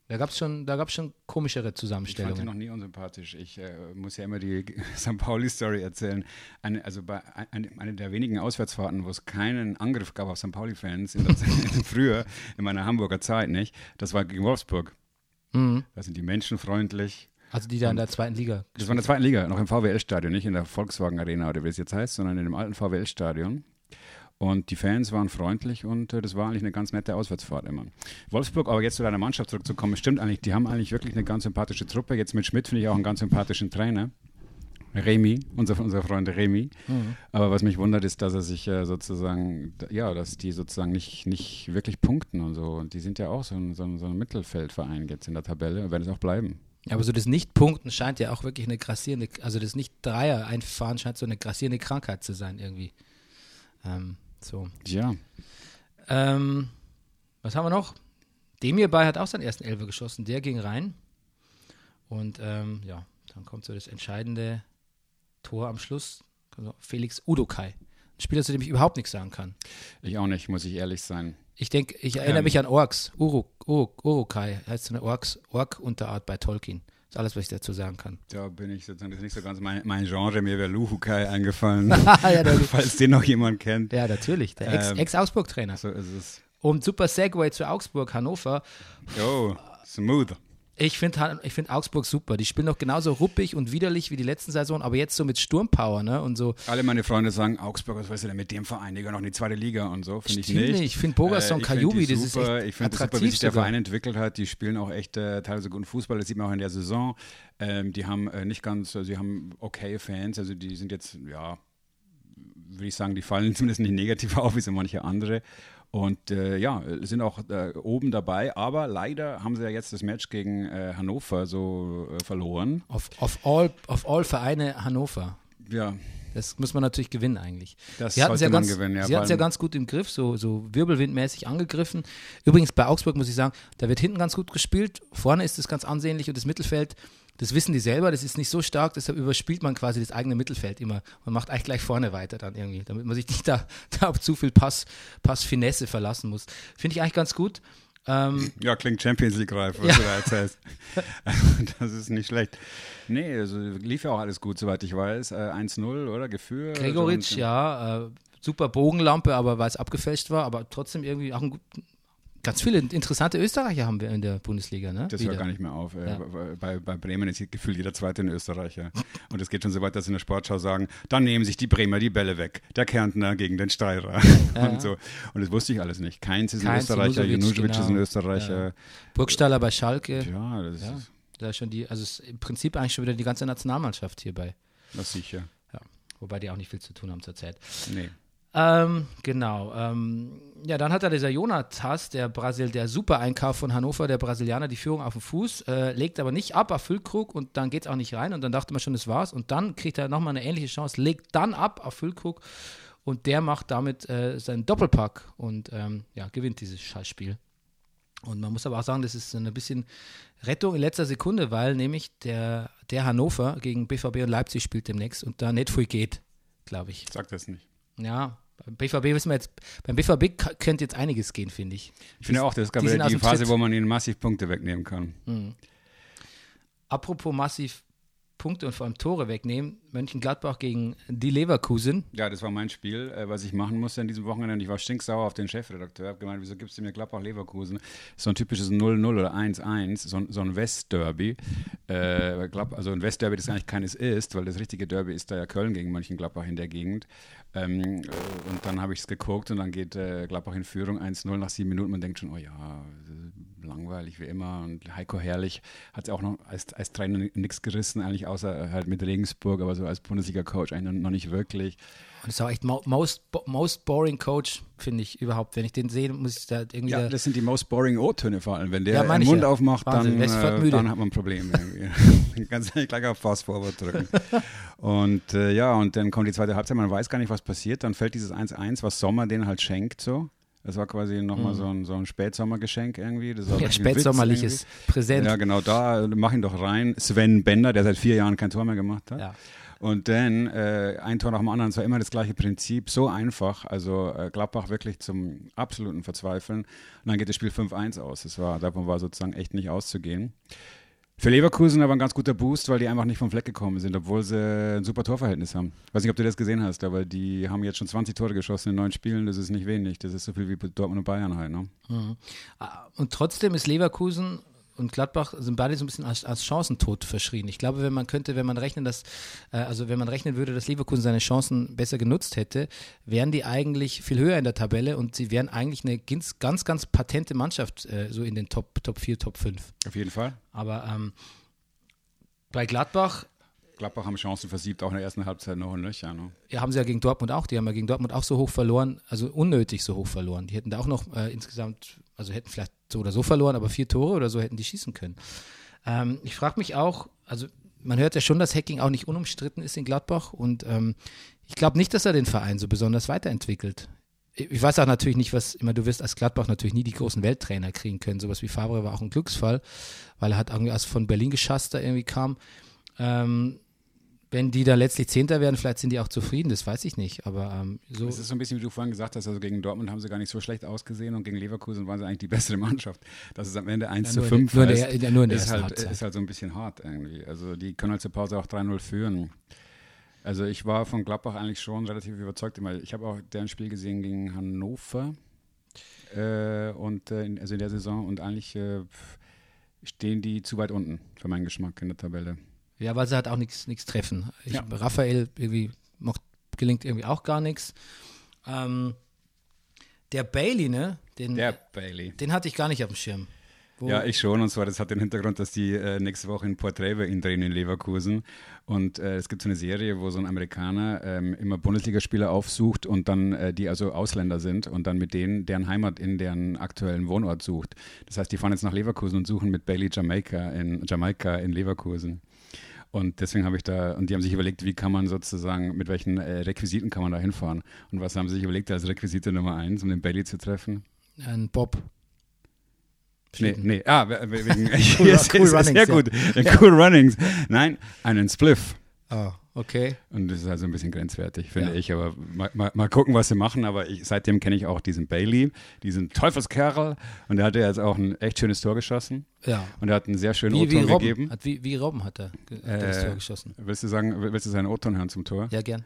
Da gab es schon, da gab's schon komischere Ich fand Zusammenstellungen. noch nie unsympathisch. Ich äh, muss ja immer die St. Pauli-Story erzählen. Eine, also bei eine, eine der wenigen Auswärtsfahrten, wo es keinen Angriff gab auf St. Pauli-Fans früher, in meiner Hamburger Zeit nicht, das war gegen Wolfsburg. Mhm. Da sind die Menschen freundlich. Also die da in der zweiten Liga. Das war in der zweiten Liga, noch im VWL-Stadion, nicht in der Volkswagen Arena oder wie es jetzt heißt, sondern in dem alten VWL-Stadion. Und die Fans waren freundlich und äh, das war eigentlich eine ganz nette Auswärtsfahrt immer. Wolfsburg, aber jetzt zu deiner Mannschaft zurückzukommen, stimmt eigentlich, die haben eigentlich wirklich eine ganz sympathische Truppe. Jetzt mit Schmidt finde ich auch einen ganz sympathischen Trainer. Remy, unser, unser Freund Remy. Aber was mich wundert, ist, dass er sich äh, sozusagen, ja, dass die sozusagen nicht, nicht wirklich punkten und so. Und die sind ja auch so ein, so ein, so ein Mittelfeldverein jetzt in der Tabelle und werden es auch bleiben. Aber so das Nicht-Punkten scheint ja auch wirklich eine grassierende, also das Nicht-Dreier einfahren scheint so eine grassierende Krankheit zu sein irgendwie. Ähm, so. Ja, Ähm, was haben wir noch? Demir Bay hat auch seinen ersten Elfer geschossen, der ging rein. Und ähm, ja, dann kommt so das entscheidende Tor am Schluss. Also Felix Udokai. Ein Spieler, zu dem ich überhaupt nichts sagen kann. ich auch nicht, muss ich ehrlich sein. Ich denke, ich erinnere Ähm. mich an Orks. Uru, Uru, Urukai heißt so eine Orks, Ork-Unterart bei Tolkien. Das ist alles, was ich dazu sagen kann. Da bin ich sozusagen, nicht so ganz mein, mein Genre. Mir wäre Luhukai eingefallen, ja, falls den noch jemand kennt. ja, natürlich. Der Ex- Ähm. Ex-Augsburg-Trainer. So ist es. Und super Segway zu Augsburg, Hannover. Jo, smooth. Ich finde ich find Augsburg super. Die spielen noch genauso ruppig und widerlich wie die letzten Saison, aber jetzt so mit Sturmpower, ne? Und so. Alle meine Freunde sagen, Augsburg, was willst du denn mit dem Verein? Die gehören noch in die zweite Liga und so. Finde ich nicht. Ich finde ich find Kajubi, die das ist super. echt Ich finde super, wie sich der sogar. Verein entwickelt hat. Die spielen auch echt äh, teilweise guten Fußball. Das sieht man auch in der Saison. Ähm, die haben äh, nicht ganz, also sie haben okay Fans. Also die sind jetzt, ja, würde ich sagen, die fallen zumindest nicht negativ auf wie so manche andere. Und äh, ja, sind auch äh, oben dabei, aber leider haben sie ja jetzt das Match gegen äh, Hannover so äh, verloren. Auf, auf, all, auf all Vereine Hannover. Ja, Das muss man natürlich gewinnen eigentlich. das Sie hatten es ja, ganz, gewinnen. Ja, sie ja ganz gut im Griff, so, so wirbelwindmäßig angegriffen. Übrigens bei Augsburg muss ich sagen, da wird hinten ganz gut gespielt, vorne ist es ganz ansehnlich und das Mittelfeld, das wissen die selber, das ist nicht so stark, deshalb überspielt man quasi das eigene Mittelfeld immer und macht eigentlich gleich vorne weiter dann irgendwie, damit man sich nicht da, da auf zu viel Pass, Passfinesse verlassen muss. Finde ich eigentlich ganz gut. Ähm, Ja, klingt Champions League reif, was Ja. du da erzählst. das ist nicht schlecht. Nee, also lief ja auch alles gut, soweit ich weiß. Äh, 1-0, oder? Gefühl. Gregoritsch, ja, äh, super Bogenlampe, aber weil es abgefälscht war, aber trotzdem irgendwie auch ein ganz viele interessante Österreicher haben wir in der Bundesliga, ne? Das Wieder. hört gar nicht mehr auf. Ja. bei, bei Bremen ist gefühlt jeder zweite ein Österreicher. Und es geht schon so weit, dass sie in der Sportschau sagen, dann nehmen sich die Bremer die Bälle weg. Der Kärntner gegen den Steirer. und so. Und das wusste ich alles nicht. Keins ist ein Keins, Österreicher, Junusovic, Junusovic ist ein genau. Österreicher. Burgstaller bei Schalke. Ja, das Ja. ist Da schon die, also es ist im Prinzip eigentlich schon wieder die ganze Nationalmannschaft hierbei. das sicher. Wobei die auch nicht viel zu tun haben zurzeit. Nee. Ähm, genau. Ähm, ja, dann hat da dieser Jonatas, der Brasil, der Super-Einkauf von Hannover, der Brasilianer, die Führung auf den Fuß, äh, legt aber nicht ab auf Füllkrug und dann geht es auch nicht rein und dann dachte man schon, das war's. Und dann kriegt er nochmal eine ähnliche Chance, legt dann ab auf Füllkrug und der macht damit äh, seinen Doppelpack und ähm, ja, gewinnt dieses Scheißspiel. Und man muss aber auch sagen, das ist so ein bisschen Rettung in letzter Sekunde, weil nämlich der, der Hannover gegen BVB und Leipzig spielt demnächst und da nicht viel geht, glaube ich. Sag das nicht. Ja, beim BVB wissen wir jetzt, beim BVB könnte jetzt einiges gehen, finde ich. Ich finde auch, das ist die die Phase, Tritt. wo man ihnen massiv Punkte wegnehmen kann. Apropos massiv Punkte und vor allem Tore wegnehmen, Mönchengladbach gegen die Leverkusen. Ja, das war mein Spiel, äh, was ich machen musste an diesem Wochenende. Und Ich war stinksauer auf den Chefredakteur. habe gemeint, wieso gibst du mir Gladbach-Leverkusen? So ein typisches 0-0 oder 1-1, so, ein- so ein Westderby. Äh, also ein Westderby, das eigentlich keines ist, weil das richtige Derby ist da ja Köln gegen Mönchengladbach in der Gegend. Ähm, äh, und dann habe ich es geguckt und dann geht äh, Gladbach in Führung 1-0 nach sieben Minuten. Man denkt schon, oh ja, langweilig wie immer. Und Heiko Herrlich hat auch noch als, als Trainer nichts gerissen, eigentlich außer halt mit Regensburg, aber so als Bundesliga-Coach eigentlich noch nicht wirklich. Und das ist auch echt mo most, most boring Coach, finde ich überhaupt. Wenn ich den sehe, muss ich da irgendwie. Ja, da- das sind die most boring O-Töne vor allem. Wenn der Ja, den Mund ja. aufmacht, Wahnsinn, dann, äh, dann hat man ein Problem. Ganz ehrlich, gleich auf Fast Forward drücken. und äh, ja, und dann kommt die zweite Halbzeit, man weiß gar nicht, was passiert. Dann fällt dieses 1-1, was Sommer den halt schenkt so. Das war quasi nochmal so ein, so ein Spätsommergeschenk irgendwie. Mhm. ja, spätsommerliches. Präsent. Ja, genau, da mach ihn doch rein. Sven Bender, der seit vier Jahren kein Tor mehr gemacht hat. Ja. Und dann äh, ein Tor nach dem anderen, es war immer das gleiche Prinzip, so einfach. Also äh, Gladbach wirklich zum absoluten Verzweifeln. Und dann geht das Spiel 5-1 aus. Das war, davon war sozusagen echt nicht auszugehen. Für Leverkusen aber ein ganz guter Boost, weil die einfach nicht vom Fleck gekommen sind, obwohl sie ein super Torverhältnis haben. Weiß nicht, ob du das gesehen hast, aber die haben jetzt schon 20 Tore geschossen in neun Spielen. Das ist nicht wenig. Das ist so viel wie Dortmund und Bayern halt. Ne? Ah, Und trotzdem ist Leverkusen und Gladbach sind beide so ein bisschen als, als Chancentod verschrien. Ich glaube, wenn man könnte, wenn man rechnen, dass, äh, also wenn man rechnen würde, dass Leverkusen seine Chancen besser genutzt hätte, wären die eigentlich viel höher in der Tabelle und sie wären eigentlich eine ganz, ganz, ganz patente Mannschaft, äh, so in den Top, Top 4, Top 5. Auf jeden Fall. Aber ähm, bei Gladbach Gladbach haben Chancen versiebt, auch in der ersten Halbzeit noch und nöcher. Ne? ja, haben sie ja gegen Dortmund auch, die haben ja gegen Dortmund auch so hoch verloren, also unnötig so hoch verloren. Die hätten da auch noch äh, insgesamt, also hätten vielleicht so oder so verloren, aber vier Tore oder so hätten die schießen können. Ähm, ich frage mich auch, also man hört ja schon, dass Hacking auch nicht unumstritten ist in Gladbach und ähm, ich glaube nicht, dass er den Verein so besonders weiterentwickelt. Ich weiß auch natürlich nicht, was immer du wirst als Gladbach natürlich nie die großen Welttrainer kriegen können. Sowas wie Favre war auch ein Glücksfall, weil er hat irgendwie erst von Berlin geschasst, da irgendwie kam. Ähm, wenn die da letztlich Zehnter werden, vielleicht sind die auch zufrieden, das weiß ich nicht. Aber ähm, so. Es ist so ein bisschen, wie du vorhin gesagt hast, also gegen Dortmund haben sie gar nicht so schlecht ausgesehen und gegen Leverkusen waren sie eigentlich die bessere Mannschaft. Dass es am Ende 1 Ja, zu nur 5 in nur in der- der- nur in der ist, halt, Halbzeit. ist halt so ein bisschen hart irgendwie. Also die können halt zur Pause auch 3-0 führen. Also ich war von Gladbach eigentlich schon relativ überzeugt. Immer. Ich habe auch deren Spiel gesehen gegen Hannover äh, und äh, in, also in der Saison und eigentlich äh, stehen die zu weit unten für meinen Geschmack in der Tabelle. Ja, weil sie halt auch nichts nichts treffen. Ich, Ja. Raphael irgendwie macht, gelingt irgendwie auch gar nichts. Ähm, der Bailey, ne? Den, Der Bailey. den hatte ich gar nicht auf dem Schirm. Wo, Ja, ich schon. Und zwar, das hat den Hintergrund, dass die äh, nächste Woche ein Porträt über ihn drehen in Leverkusen. Und äh, es gibt so eine Serie, wo so ein Amerikaner ähm, immer Bundesligaspieler aufsucht und dann, äh, die also Ausländer sind und dann mit denen deren Heimat in deren aktuellen Wohnort sucht. Das heißt, die fahren jetzt nach Leverkusen und suchen mit Bailey Jamaika in, Jamaika in Leverkusen. Und deswegen habe ich da, und die haben sich überlegt, wie kann man sozusagen, mit welchen äh, Requisiten kann man da hinfahren? Und was haben sie sich überlegt als Requisite Nummer eins, um den Bailey zu treffen? Ein Bob. Nee, nee, ah, we- we- wegen, Cool, yes, cool yes, Runnings, sehr gut, ja. cool Runnings. Nein, einen Spliff. Ah, okay. Und das ist also ein bisschen grenzwertig, finde Ja. ich. Aber mal, mal, mal gucken, was sie machen. Aber ich, seitdem kenne ich auch diesen Bailey, diesen Teufelskerl. Und der hat ja jetzt auch ein echt schönes Tor geschossen. Ja. Und er hat einen sehr schönen O-Ton gegeben. Hat, wie, wie Robben hat er, hat er das Äh, Tor geschossen. Willst du sagen, willst du seinen O-Ton hören zum Tor? Ja, gern.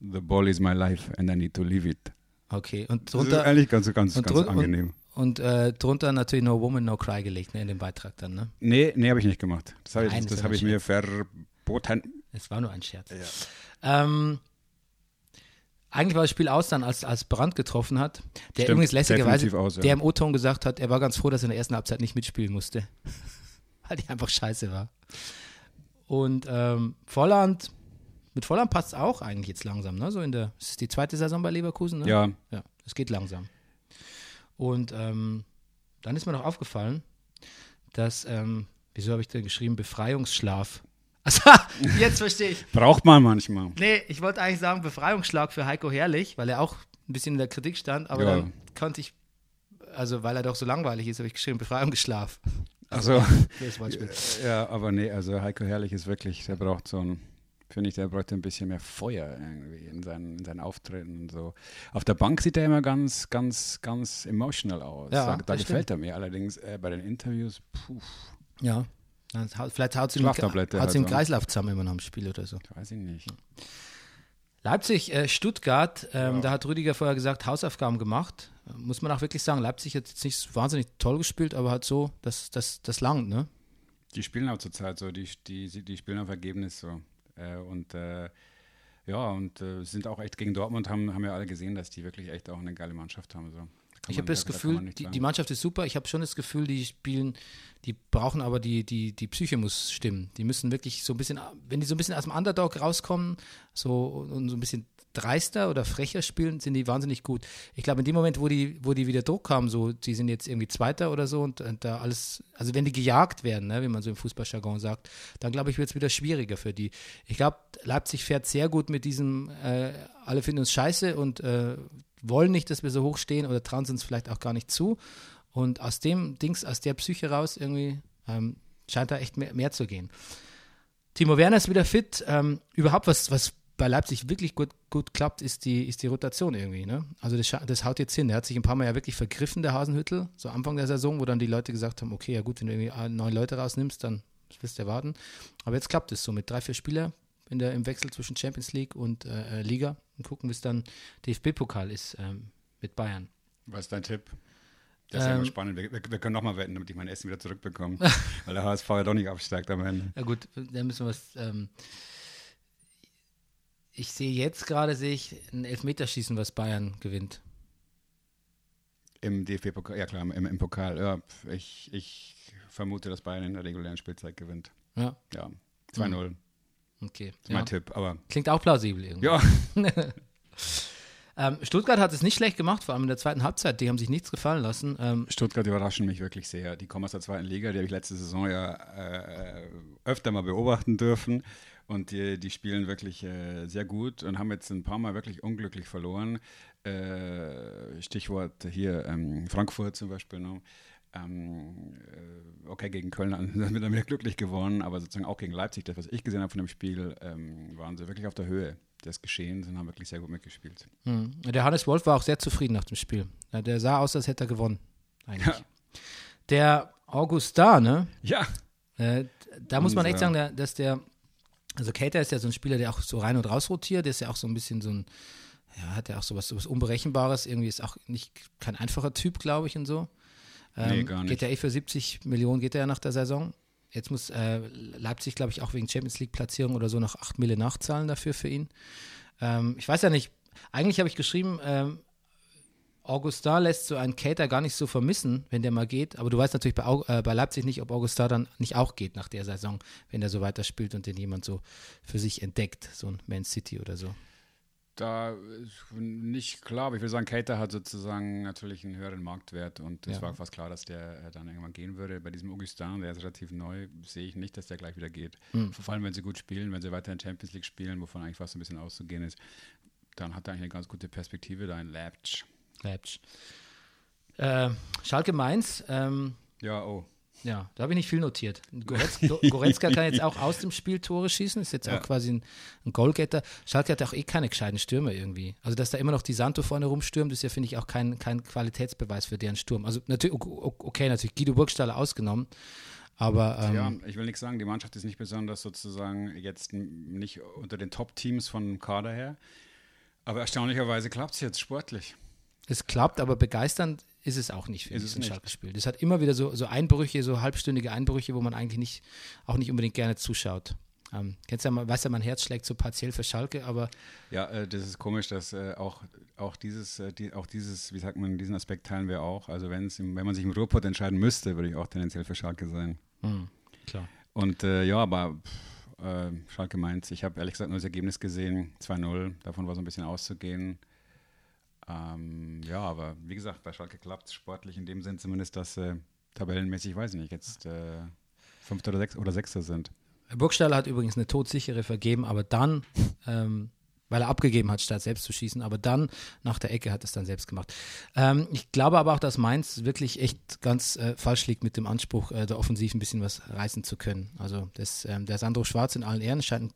The ball is my life and I need to leave it. Okay. Und Das ist drunter, eigentlich ganz, ganz, ganz drun- und- angenehm. und, äh, drunter natürlich No Woman, No Cry gelegt, ne, in dem Beitrag dann, ne? nee, nee, habe ich nicht gemacht. Das habe ich, das das hab ich mir verboten. Es war nur ein Scherz. Ähm, eigentlich war das Spiel aus dann, als, als Brandt getroffen hat, der Stimmt, übrigens lässigerweise, aus, ja. der im O-Ton gesagt hat, er war ganz froh, dass er in der ersten Halbzeit nicht mitspielen musste, weil die einfach scheiße war. Und ähm, Volland, mit Volland passt es auch eigentlich jetzt langsam, ne? So in der, es ist die zweite Saison bei Leverkusen, ne? Ja, Ja, es geht langsam. Und ähm, dann ist mir noch aufgefallen, dass, ähm, wieso habe ich da geschrieben, Befreiungsschlaf Also, jetzt verstehe ich. Braucht man manchmal. Nee, ich wollte eigentlich sagen Befreiungsschlag für Heiko Herrlich, weil er auch ein bisschen in der Kritik stand, aber Ja. dann konnte ich, also weil er doch so langweilig ist, habe ich geschrieben Befreiungsschlaf. Also, Wortspiel. ja, aber nee, also Heiko Herrlich ist wirklich, der braucht so ein, finde ich, der bräuchte ein bisschen mehr Feuer irgendwie in seinen, in seinen Auftritten und so. Auf der Bank sieht er immer ganz, ganz, ganz emotional aus. Ja, da da gefällt er mir allerdings äh, bei den Interviews, puh, Ja. Vielleicht haut sie im, im halt so. Kreislauf zusammen immer nach dem Spiel oder so. weiß ich nicht. Leipzig, äh, Stuttgart, ähm, da hat Rüdiger vorher gesagt, Hausaufgaben gemacht. Muss man auch wirklich sagen, Leipzig hat jetzt nicht wahnsinnig toll gespielt, aber halt so, das, das, das langt, ne? Die spielen auch zurzeit so, die, die, die spielen auf Ergebnis so. Äh, und äh, ja, und äh, sind auch echt gegen Dortmund, haben, haben ja alle gesehen, dass die wirklich echt auch eine geile Mannschaft haben. So. Ich habe das Gefühl, die, die Mannschaft ist super. Ich habe schon das Gefühl, die spielen, die brauchen aber die, die, die Psyche muss stimmen. Die müssen wirklich so ein bisschen, wenn die so ein bisschen aus dem Underdog rauskommen, so und so ein bisschen dreister oder frecher spielen, sind die wahnsinnig gut. Ich glaube, in dem Moment, wo die, wo die wieder Druck haben, so, die sind jetzt irgendwie Zweiter oder so und, und da alles, also wenn die gejagt werden, ne, wie man so im Fußballjargon sagt, dann glaube ich, wird es wieder schwieriger für die. Ich glaube, Leipzig fährt sehr gut mit diesem, äh, alle finden uns scheiße und äh, wollen nicht, dass wir so hoch stehen oder trauen es uns vielleicht auch gar nicht zu. Und aus dem Dings, aus der Psyche raus irgendwie ähm, scheint da echt mehr, mehr zu gehen. Timo Werner ist wieder fit. Ähm, überhaupt was, was bei Leipzig wirklich gut, gut klappt, ist die, ist die Rotation irgendwie. Ne? Also das, das haut jetzt hin. Der hat sich ein paar Mal ja wirklich vergriffen, der Hasenhüttel, so Anfang der Saison, wo dann die Leute gesagt haben, okay, ja gut, wenn du irgendwie äh, neun Leute rausnimmst, dann wirst du erwarten. Aber jetzt klappt es so mit drei, vier Spieler in der, im Wechsel zwischen Champions League und äh, äh, Liga. Und gucken, bis dann DFB-Pokal ist ähm, mit Bayern. Was ist dein Tipp? Das ist ja Ähm, immer spannend. Wir, wir, können nochmal wetten, damit ich mein Essen wieder zurückbekomme. weil der HSV ja doch nicht absteigt am Ende. Ja gut, da müssen wir was. Ähm, ich sehe jetzt gerade sehe ich ein Elfmeterschießen, was Bayern gewinnt. Im DFB-Pokal, ja klar, im, im Pokal. Ja, ich, ich vermute, dass Bayern in der regulären Spielzeit gewinnt. Ja, Ja, 2-0. Okay. ist mein Ja. Tipp. Aber Klingt auch plausibel irgendwie. ja, Ähm, Stuttgart hat es nicht schlecht gemacht, vor allem in der zweiten Halbzeit. Die haben sich nichts gefallen lassen. Ähm, Stuttgart überraschen mich wirklich sehr. Die kommen aus der zweiten Liga, die habe ich letzte Saison ja äh, öfter mal beobachten dürfen. Und die, die spielen wirklich äh, sehr gut und haben jetzt ein paar Mal wirklich unglücklich verloren. Äh, Stichwort hier ähm, Frankfurt zum Beispiel. Ne? Ähm, äh, okay, gegen Köln sind wir dann wieder glücklich geworden, aber sozusagen auch gegen Leipzig, das, was ich gesehen habe von dem Spiel, ähm, waren sie wirklich auf der Höhe des Geschehens und haben wirklich sehr gut mitgespielt. hm. Der Hannes Wolf war auch sehr zufrieden nach dem Spiel. Der sah aus, als hätte er gewonnen. Eigentlich. Ja. Der Augustar, ne? Ja, Äh, da muss man echt sagen, der, dass der, also Cater ist ja so ein Spieler, der auch so rein und raus rotiert, der ist ja auch so ein bisschen so ein, ja, hat ja auch sowas, sowas Unberechenbares, irgendwie ist auch nicht kein einfacher Typ, glaube ich, und so. Ähm, Nee, gar nicht. Geht ja eh für 70 Millionen, geht er ja nach der Saison. Jetzt muss äh, Leipzig, glaube ich, auch wegen Champions League-Platzierung oder so noch 8 Mille nachzahlen dafür für ihn. Ähm, ich weiß ja nicht, eigentlich habe ich geschrieben, ähm, Augustin lässt so einen Cater gar nicht so vermissen, wenn der mal geht. Aber du weißt natürlich bei, äh, bei Leipzig nicht, ob Augustin dann nicht auch geht nach der Saison, wenn er so weiterspielt und den jemand so für sich entdeckt, so ein Man City oder so. Da ist nicht klar, aber ich würde sagen, Cater hat sozusagen natürlich einen höheren Marktwert und es Ja. war fast klar, dass der äh, dann irgendwann gehen würde. Bei diesem Augustin, der ist relativ neu, sehe ich nicht, dass der gleich wieder geht. Hm. Vor allem, wenn sie gut spielen, wenn sie weiter in Champions League spielen, wovon eigentlich fast ein bisschen auszugehen ist, dann hat er eigentlich eine ganz gute Perspektive da in Leipzig. Leipzig. Äh, Schalke Mainz, ähm, Ja, oh. Ja, da habe ich nicht viel notiert. Goretzka, kann jetzt auch aus dem Spiel Tore schießen, ist jetzt Ja. auch quasi ein, ein Goalgetter. Schalke hat auch eh keine gescheiten Stürmer irgendwie. Also, dass da immer noch die Santo vorne rumstürmt, ist ja, finde ich, auch kein, kein Qualitätsbeweis für deren Sturm. Also, natürlich, okay, natürlich Guido Burgstaller ausgenommen, aber ähm, Ja, ich will nichts sagen, die Mannschaft ist nicht besonders sozusagen jetzt nicht unter den Top-Teams von Kader her. Aber erstaunlicherweise klappt es jetzt sportlich. es klappt, aber begeisternd ist es auch nicht für Ist mich, ein. Schalke-Spiel. Das hat immer wieder so, so Einbrüche, so halbstündige Einbrüche, wo man eigentlich nicht, auch nicht unbedingt gerne zuschaut. Ähm, kennst ja, mal- weißt ja, mein Herz schlägt so partiell für Schalke, aber Ja, äh, das ist komisch, dass äh, auch, auch, dieses, äh, die, auch dieses, wie sagt man, diesen Aspekt teilen wir auch. Also wenn's im, wenn man sich im Ruhrpott entscheiden müsste, würde ich auch tendenziell für Schalke sein. klar. Und äh, ja, aber pff, äh, Schalke meint, ich habe ehrlich gesagt nur das Ergebnis gesehen, 2-0, davon war so ein bisschen auszugehen. Ähm, ja, aber wie gesagt, bei Schalke klappt es sportlich in dem Sinn zumindest, dass äh, tabellenmäßig, weiß ich nicht, jetzt äh, Fünfter oder, Sechs oder Sechster sind. Burgstaller hat übrigens eine todsichere vergeben, aber dann, ähm, weil er abgegeben hat, statt selbst zu schießen, aber dann nach der Ecke hat es dann selbst gemacht. Ähm, ich glaube aber auch, dass Mainz wirklich echt ganz äh, falsch liegt mit dem Anspruch, äh, der Offensiv ein bisschen was reißen zu können. Also das, ähm, der Sandro Schwarz in allen Ehren scheint,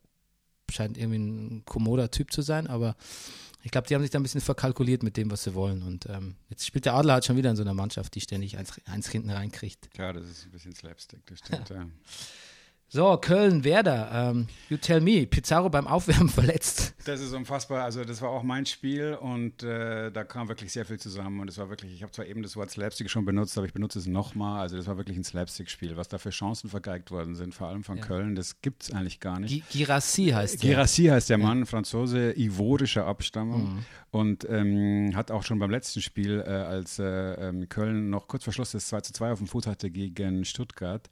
scheint irgendwie ein kommoder Typ zu sein, aber ich glaube, die haben sich da ein bisschen verkalkuliert mit dem, was sie wollen. Und ähm, jetzt spielt der Adler halt schon wieder in so einer Mannschaft, die ständig eins, eins hinten reinkriegt. Klar, das ist ein bisschen Slapstick, das stimmt, ja. So, Köln, Werder. Ähm, you tell me, Pizarro beim Aufwärmen verletzt. Das ist unfassbar. Also das war auch mein Spiel und äh, da kam wirklich sehr viel zusammen. Und es war wirklich, ich habe zwar eben das Wort Slapstick schon benutzt, aber ich benutze es nochmal. Also das war wirklich ein Slapstick-Spiel. Was da für Chancen vergeigt worden sind, vor allem von Ja. Köln, das gibt es eigentlich gar nicht. Gi- Girassi heißt der. Girassi heißt der Mann, Franzose ivorischer Abstammung Mhm. und ähm, hat auch schon beim letzten Spiel, äh, als äh, ähm, Köln noch kurz vor Schluss das 2 zu 2 auf dem Fuß hatte gegen Stuttgart,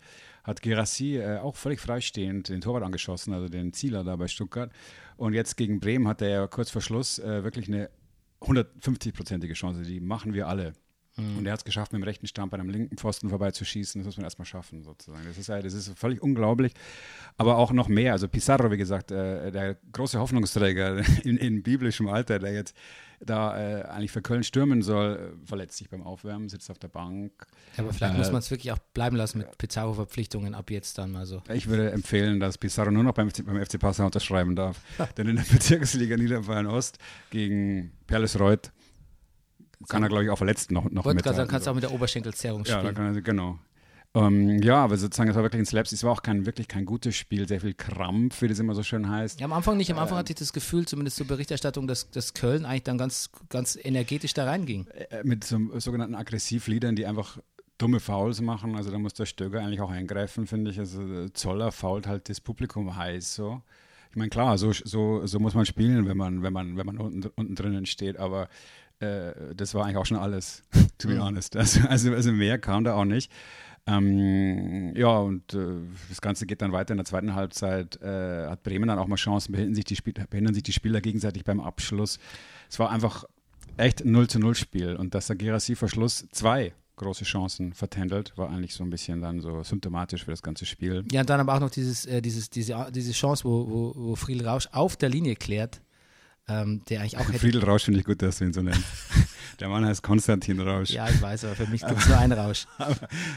hat Girassi äh, auch völlig freistehend den Torwart angeschossen, also den Zieler da bei Stuttgart. Und jetzt gegen Bremen hat er ja kurz vor Schluss äh, wirklich eine 150-prozentige Chance. Die machen wir alle. Und er hat es geschafft, mit dem rechten Standbein am linken Pfosten vorbeizuschießen. Das muss man erstmal schaffen, sozusagen. Das ist, ja- das ist völlig unglaublich. Aber auch noch mehr. Also Pizarro, wie gesagt, äh, der große Hoffnungsträger in, in biblischem Alter, der jetzt da äh, eigentlich für Köln stürmen soll, äh, verletzt sich beim Aufwärmen, sitzt auf der Bank. Ja, aber vielleicht Äh, muss man es wirklich auch bleiben lassen mit Pizarro-Verpflichtungen ab jetzt dann. Also. Ich würde empfehlen, dass Pizarro nur noch beim, FC beim FC Passau unterschreiben darf. Denn in der Bezirksliga Niederbayern Ost gegen Perlesreuth kann er, glaube ich, auch verletzt noch, noch sagen, mithalten. kannst du auch mit der Oberschenkelzerrung Ja, spielen. kann er, genau. Ähm, ja, aber sozusagen, es war wirklich ein Slaps. Es war auch kein wirklich kein gutes Spiel, sehr viel Krampf, wie das immer so schön heißt. Ja, am Anfang nicht. Am Anfang hatte ich das Gefühl, zumindest zur Berichterstattung, dass, dass Köln eigentlich dann ganz, ganz energetisch da reinging. Äh, mit so, sogenannten Aggressivliedern, die einfach dumme Fouls machen. Also da muss der Stöger eigentlich auch eingreifen, finde ich. Also Zoller fault halt das Publikum heiß so. Ich meine, klar, so, so, so muss man spielen, wenn man, wenn man, wenn man unten, unten drinnen steht, aber äh, das war eigentlich auch schon alles, to be honest. Also, also, also mehr kam da auch nicht. Ähm, ja, und äh, das Ganze geht dann weiter in der zweiten Halbzeit. Äh, hat Bremen dann auch mal Chancen, behindern sich, die Spiel, behindern sich die Spieler gegenseitig beim Abschluss. Es war einfach echt ein 0 zu 0 Spiel. Und dass der Gerassi vor Schluss zwei große Chancen vertändelt, war eigentlich so ein bisschen dann so symptomatisch für das ganze Spiel. Ja, und dann aber auch noch dieses, äh, dieses, diese, diese Chance, wo, wo, wo Friedel Rausch auf der Linie klärt, ähm, der eigentlich auch hätte. Friedel Rausch finde ich gut, dass du ihn so nennst. Der Mann heißt Konstantin Rausch. Ja, ich weiß, aber für mich gibt es nur einen Rausch.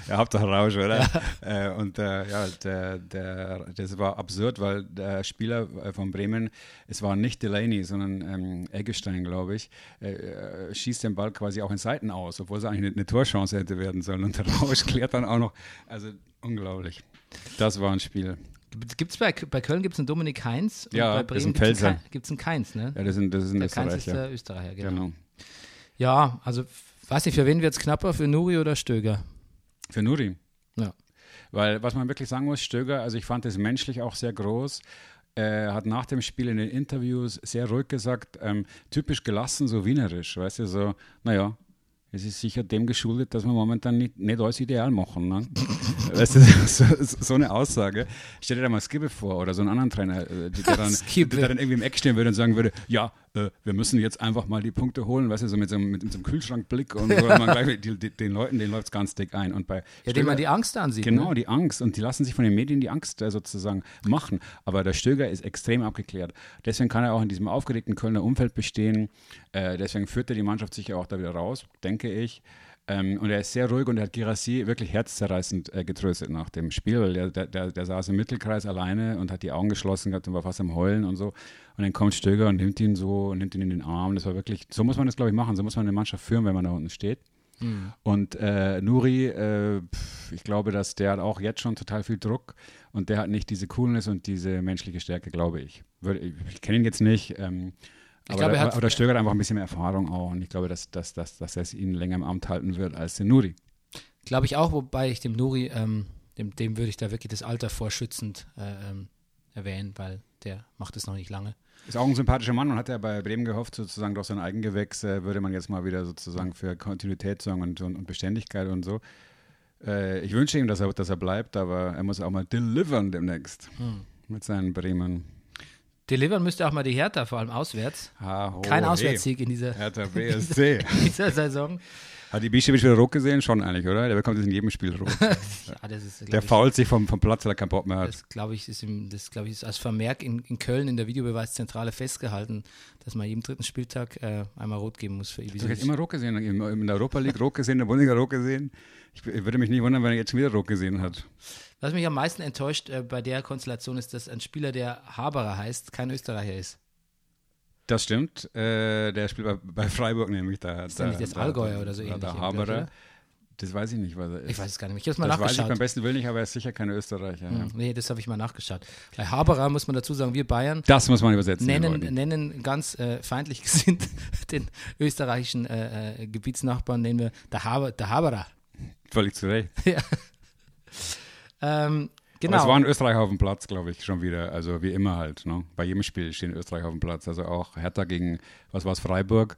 Ja, Hauptsache Rausch, oder? Äh, und äh, ja, der, der, das war absurd, weil der Spieler äh, von Bremen, es war nicht Delaney, sondern ähm, Eggestein, glaube ich, äh, äh, schießt den Ball quasi auch in Seiten aus, obwohl es eigentlich eine, eine Torchance hätte werden sollen. Und der Rausch klärt dann auch noch. Also unglaublich. Das war ein Spiel. Gibt's bei, bei Köln gibt es einen Dominik Heinz und Ja, bei ist ein Bremen gibt es einen, gibt's einen Keins, ne? Ja, das sind, das sind der Keins ist Österreicher. der Österreicher, genau. Genau. Ja, also weiß nicht, für wen wird es knapper, für Nuri oder Stöger? Für Nuri. Ja. Weil, was man wirklich sagen muss, Stöger, also ich fand es menschlich auch sehr groß. Er hat nach dem Spiel in den Interviews sehr ruhig gesagt, ähm, typisch gelassen, so wienerisch, weißt du, so, naja, es ist sicher dem geschuldet, dass wir momentan nicht, nicht alles ideal machen. Ne? weißt du, so, so eine Aussage. Stell dir da mal Skibbe vor oder so einen anderen Trainer, äh, der dann, der dann irgendwie im Eck stehen würde und sagen würde, ja, äh, wir müssen jetzt einfach mal die Punkte holen, weißt du, so mit so einem, mit so einem Kühlschrankblick und so, man gleich, die, die, den Leuten, denen läuft es ganz dick ein. Und bei Ja, dem man die Angst ansieht. Genau, Ne? die Angst. Und die lassen sich von den Medien die Angst äh, sozusagen machen. Aber der Stöger ist extrem abgeklärt. Deswegen kann er auch in diesem aufgeregten Kölner Umfeld bestehen. Äh, deswegen führt er die Mannschaft sicher auch da wieder raus, denke ich. Ähm, und er ist sehr ruhig und er hat Girassi wirklich herzzerreißend äh, getröstet nach dem Spiel. weil Der, der, der, der saß im Mittelkreis alleine und hat die Augen geschlossen gehabt und war fast am Heulen und so. Und dann kommt Stöger und nimmt ihn so und nimmt ihn in den Arm. Das war wirklich, so muss man das, glaube ich, machen. So muss man eine Mannschaft führen, wenn man da unten steht. Und äh, Nuri, äh, ich glaube, dass der hat auch jetzt schon total viel Druck und der hat nicht diese Coolness und diese menschliche Stärke, glaube ich. Würde, ich ich kenne ihn jetzt nicht, ähm, aber, glaube, er der, hat- aber der Stöger hat einfach ein bisschen mehr Erfahrung auch und ich glaube, dass, dass, dass, dass er es ihn länger im Amt halten wird als den Nuri. Glaube ich auch, wobei ich dem Nuri, ähm, dem, dem würde ich da wirklich das Alter vorschützend äh, ähm, erwähnen, weil der macht es noch nicht lange. Ist auch ein sympathischer Mann und hat ja bei Bremen gehofft, sozusagen durch sein Eigengewächs äh, würde man jetzt mal wieder sozusagen für Kontinuität sorgen und, und, und Beständigkeit und so. Äh, ich wünsche ihm, dass er, dass er bleibt, aber er muss auch mal delivern demnächst mit seinen Bremen. Delivern müsste auch mal die Hertha, vor allem auswärts. Ah, ho, Kein. Auswärtssieg in dieser, Hertha BSC. dieser Saison. Hat die Bischewitsch wieder rot gesehen? Schon eigentlich, oder? Der bekommt jetzt in jedem Spiel rot. Ja, das ist, Der ich, fault sich vom, vom Platz, weil er keinen Bock mehr hat. Das glaube ich, ist im, das glaube ich ist als Vermerk in, in Köln in der Videobeweiszentrale festgehalten, dass man jedem dritten Spieltag äh, einmal rot geben muss für Du hast Ibisevic. immer rot gesehen, in in der Europa League rot gesehen, in der Bundesliga rot gesehen. Ich, ich würde mich nicht wundern, wenn er jetzt schon wieder rot gesehen hat. Was mich am meisten enttäuscht äh, bei der Konstellation ist, dass ein Spieler, der Haberer heißt, kein Österreicher ist. Das stimmt. Äh, der spielt bei, bei Freiburg nämlich. Da, Ist der nicht das Allgäuer oder so ähnlich, Der Haberer. Das weiß ich nicht, was er ist. Ich weiß es gar nicht mehr. Ich habe es mal das weiß ich nachgeschaut. beim besten Willen nicht, aber er ist sicher kein Österreicher. Ja. Hm, Nee, das habe ich mal nachgeschaut. Bei Haberer muss man dazu sagen, wir Bayern Das muss man übersetzen. nennen, nennen ganz äh, feindlich gesinnt den österreichischen äh, äh, Gebietsnachbarn, nennen wir der, Haber, der Haberer. Völlig zu Recht. Ähm, genau. Aber es waren Österreicher auf dem Platz, glaube ich, schon wieder. Also wie immer halt. Ne? Bei jedem Spiel stehen Österreicher auf dem Platz. Also auch Hertha gegen, was war es, Freiburg.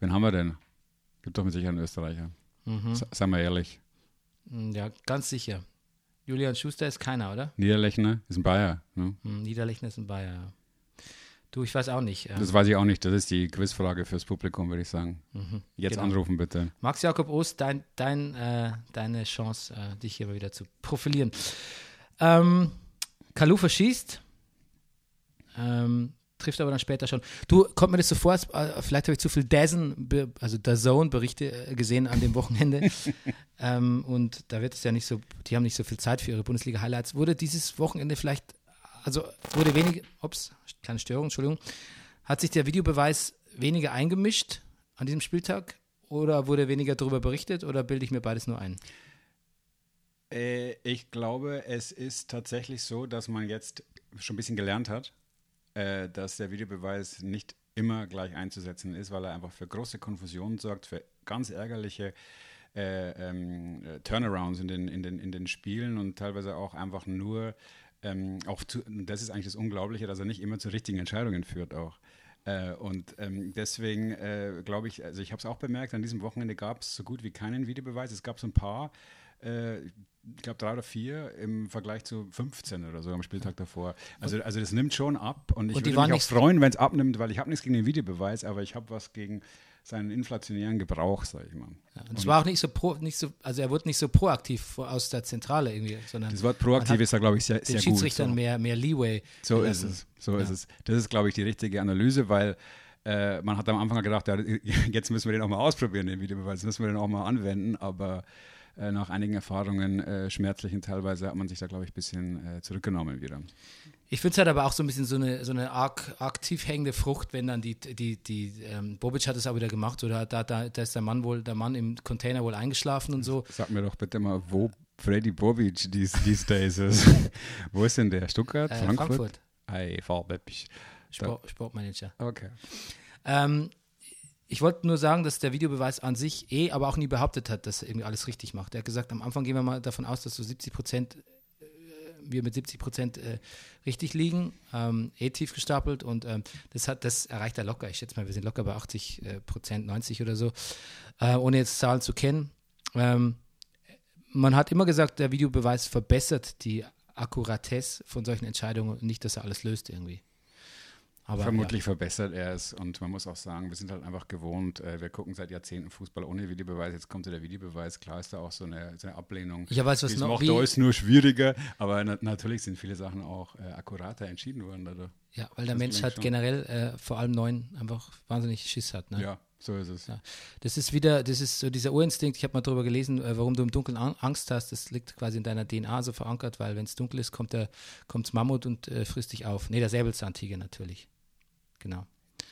Wen haben wir denn? Gibt doch mit Sicherheit einen Österreicher. Mhm. S- Seien wir ehrlich. Hm, Ja, ganz sicher. Julian Schuster ist keiner, oder? Niederlechner ist ein Bayer. Ne? Hm, Niederlechner ist ein Bayer. ja. Du, ich weiß auch nicht. äh, Das weiß ich auch nicht. Das ist die Quizfrage fürs Publikum, würde ich sagen. Jetzt genau. anrufen bitte. Max Jakob Ost, dein, dein, äh, deine Chance, äh, dich hier mal wieder zu profilieren. Ähm, Kalu verschießt, ähm, trifft aber dann später schon. Du, kommt mir das so vor, als, äh, vielleicht habe ich zu viel Dazen, also der Zone-Berichte äh, gesehen an dem Wochenende. ähm, und da wird es ja nicht so, die haben nicht so viel Zeit für ihre Bundesliga-Highlights. Wurde dieses Wochenende vielleicht, also wurde wenig, ups, kleine Störung, Entschuldigung, hat sich der Videobeweis weniger eingemischt an diesem Spieltag oder wurde weniger darüber berichtet oder bilde ich mir beides nur ein? Äh, ich glaube, es ist tatsächlich so, dass man jetzt schon ein bisschen gelernt hat, äh, dass der Videobeweis nicht immer gleich einzusetzen ist, weil er einfach für große Konfusion sorgt, für ganz ärgerliche äh, ähm, äh, Turnarounds in den, in, den, in den Spielen und teilweise auch einfach nur, ähm, auch zu, das ist eigentlich das Unglaubliche, dass er nicht immer zu richtigen Entscheidungen führt auch. Äh, und ähm, deswegen äh, glaube ich, also ich habe es auch bemerkt, an diesem Wochenende gab es so gut wie keinen Videobeweis. Es gab so ein paar, äh, ich glaube drei oder vier im Vergleich zu 15 oder so am Spieltag davor. Also, also das nimmt schon ab und ich Und würde mich auch freuen, wenn es abnimmt, weil ich habe nichts gegen den Videobeweis, aber ich habe was gegen seinen inflationären Gebrauch, sage ich mal. Und es war auch nicht so pro, nicht so, also er wurde nicht so proaktiv aus der Zentrale irgendwie, sondern Das Wort proaktiv ist da, glaube ich, sehr, den sehr gut. Schiedsrichtern So. mehr, mehr Leeway. So ist gelassen. es. So ist es. Das ist, glaube ich, die richtige Analyse, weil äh, man hat am Anfang gedacht, ja, jetzt müssen wir den auch mal ausprobieren, den Videobeweis, müssen wir den auch mal anwenden, aber äh, nach einigen Erfahrungen, äh, schmerzlichen teilweise, hat man sich da, glaube ich, ein bisschen äh, zurückgenommen wieder. Ich finde es halt aber auch so ein bisschen so eine, so eine arg, tief hängende Frucht, wenn dann die, die, die ähm, Bobic hat es auch wieder gemacht, oder da, da, da ist der Mann wohl, der Mann im Container wohl eingeschlafen und so. Sag mir doch bitte mal, wo Freddy Bobic these, these days ist. wo ist denn der? Stuttgart? Äh, Frankfurt? Frankfurt, Ei, Fahrbeppich. Sport, Sportmanager. Okay. Ähm, ich wollte nur sagen, dass der Videobeweis an sich eh, aber auch nie behauptet hat, dass er irgendwie alles richtig macht. Er hat gesagt, am Anfang gehen wir mal davon aus, dass so 70 Prozent, wir mit 70 Prozent äh, richtig liegen, ähm, eh tief gestapelt und ähm, das hat, das erreicht er locker. Ich schätze mal, wir sind locker bei 80 äh, Prozent, 90 oder so, äh, ohne jetzt Zahlen zu kennen. Ähm, man hat immer gesagt, der Videobeweis verbessert die Akkuratesse von solchen Entscheidungen und nicht, dass er alles löst irgendwie. Aber, Vermutlich verbessert er es und man muss auch sagen, wir sind halt einfach gewohnt, äh, wir gucken seit Jahrzehnten Fußball ohne Videobeweis, jetzt kommt der Videobeweis, klar ist da auch so eine, so eine Ablehnung. Ja. Ich weiß, was noch- da ist nur schwieriger, aber na natürlich sind viele Sachen auch äh, akkurater entschieden worden dadurch. Ja, weil der Das Mensch halt schon. generell äh, vor allem neun einfach wahnsinnig Schiss hat. Ne? Ja, so ist es. Ja. Das ist wieder, das ist so dieser Urinstinkt. Ich habe mal darüber gelesen, äh, warum du im Dunkeln An- Angst hast. Das liegt quasi in deiner DNA so verankert, weil wenn es dunkel ist, kommt der kommt's Mammut und äh, frisst dich auf. Nee, der Säbelzahntiger natürlich. Genau.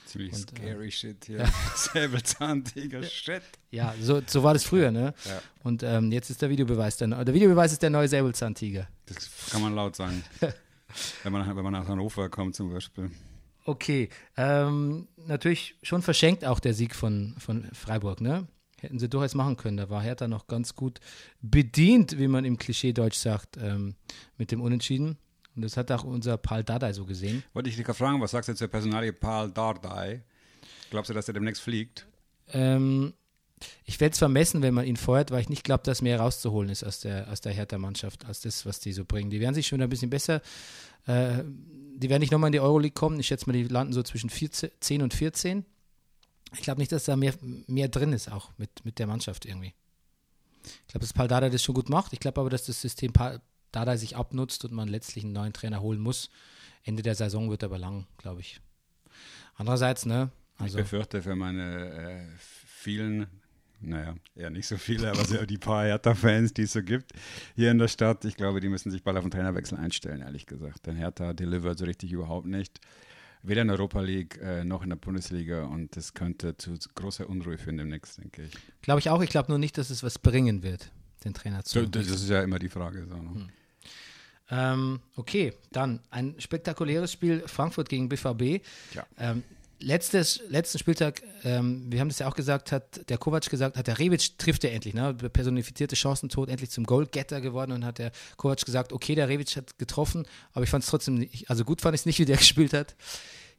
Ziemlich Und, äh, scary shit hier. Säbelzahntiger shit. Ja, so, so war das früher, ne? Ja. Und ähm, jetzt ist der Videobeweis der, der Videobeweis ist der neue Säbelzahntiger. Das kann man laut sagen. wenn, man, wenn man nach Hannover kommt zum Beispiel. Okay, ähm, natürlich schon verschenkt auch der Sieg von, von Freiburg, ne? Hätten sie durchaus machen können. Da war Hertha noch ganz gut bedient, wie man im Klischee-Deutsch sagt, ähm, mit dem Unentschieden. Und das hat auch unser Paul Dardai so gesehen. Wollte ich dich gerade fragen, was sagst du zur Personalie Paul Dardai? Glaubst du, dass er demnächst fliegt? Ähm, ich werde es vermessen, wenn man ihn feuert, weil ich nicht glaube, dass mehr rauszuholen ist aus der, aus der Hertha-Mannschaft, als das, was die so bringen. Die werden sich schon ein bisschen besser, äh, die werden nicht nochmal in die Euroleague kommen. Ich schätze mal, die landen so zwischen 14, 10 und 14. Ich glaube nicht, dass da mehr, mehr drin ist, auch mit, mit der Mannschaft irgendwie. Ich glaube, dass Paul Dada das schon gut macht. Ich glaube aber, dass das System Paul Dada sich abnutzt und man letztlich einen neuen Trainer holen muss. Ende der Saison wird aber lang, glaube ich. Andererseits, ne? Also, ich befürchte für meine äh, vielen, naja, eher nicht so viele, aber so die paar Hertha-Fans, die es so gibt hier in der Stadt, ich glaube, die müssen sich bald auf den Trainerwechsel einstellen, ehrlich gesagt. Denn Hertha delivert so richtig überhaupt nicht. Weder in der Europa League äh, noch in der Bundesliga und das könnte zu großer Unruhe führen demnächst, denke ich. Glaube ich auch. Ich glaube nur nicht, dass es was bringen wird, den Trainer zu. So, das ist ja immer die Frage. So, ne? hm. Ähm, okay, dann ein spektakuläres Spiel Frankfurt gegen BVB. Ja. Ähm, letztes, letzten Spieltag, ähm, wir haben das ja auch gesagt, hat der Kovac gesagt, hat der Rebic trifft er endlich, ne? personifizierte Chancentod, endlich zum Goalgetter geworden und hat der Kovac gesagt, okay, der Rebic hat getroffen, aber ich fand es trotzdem, nicht, also gut fand ich es nicht, wie der gespielt hat.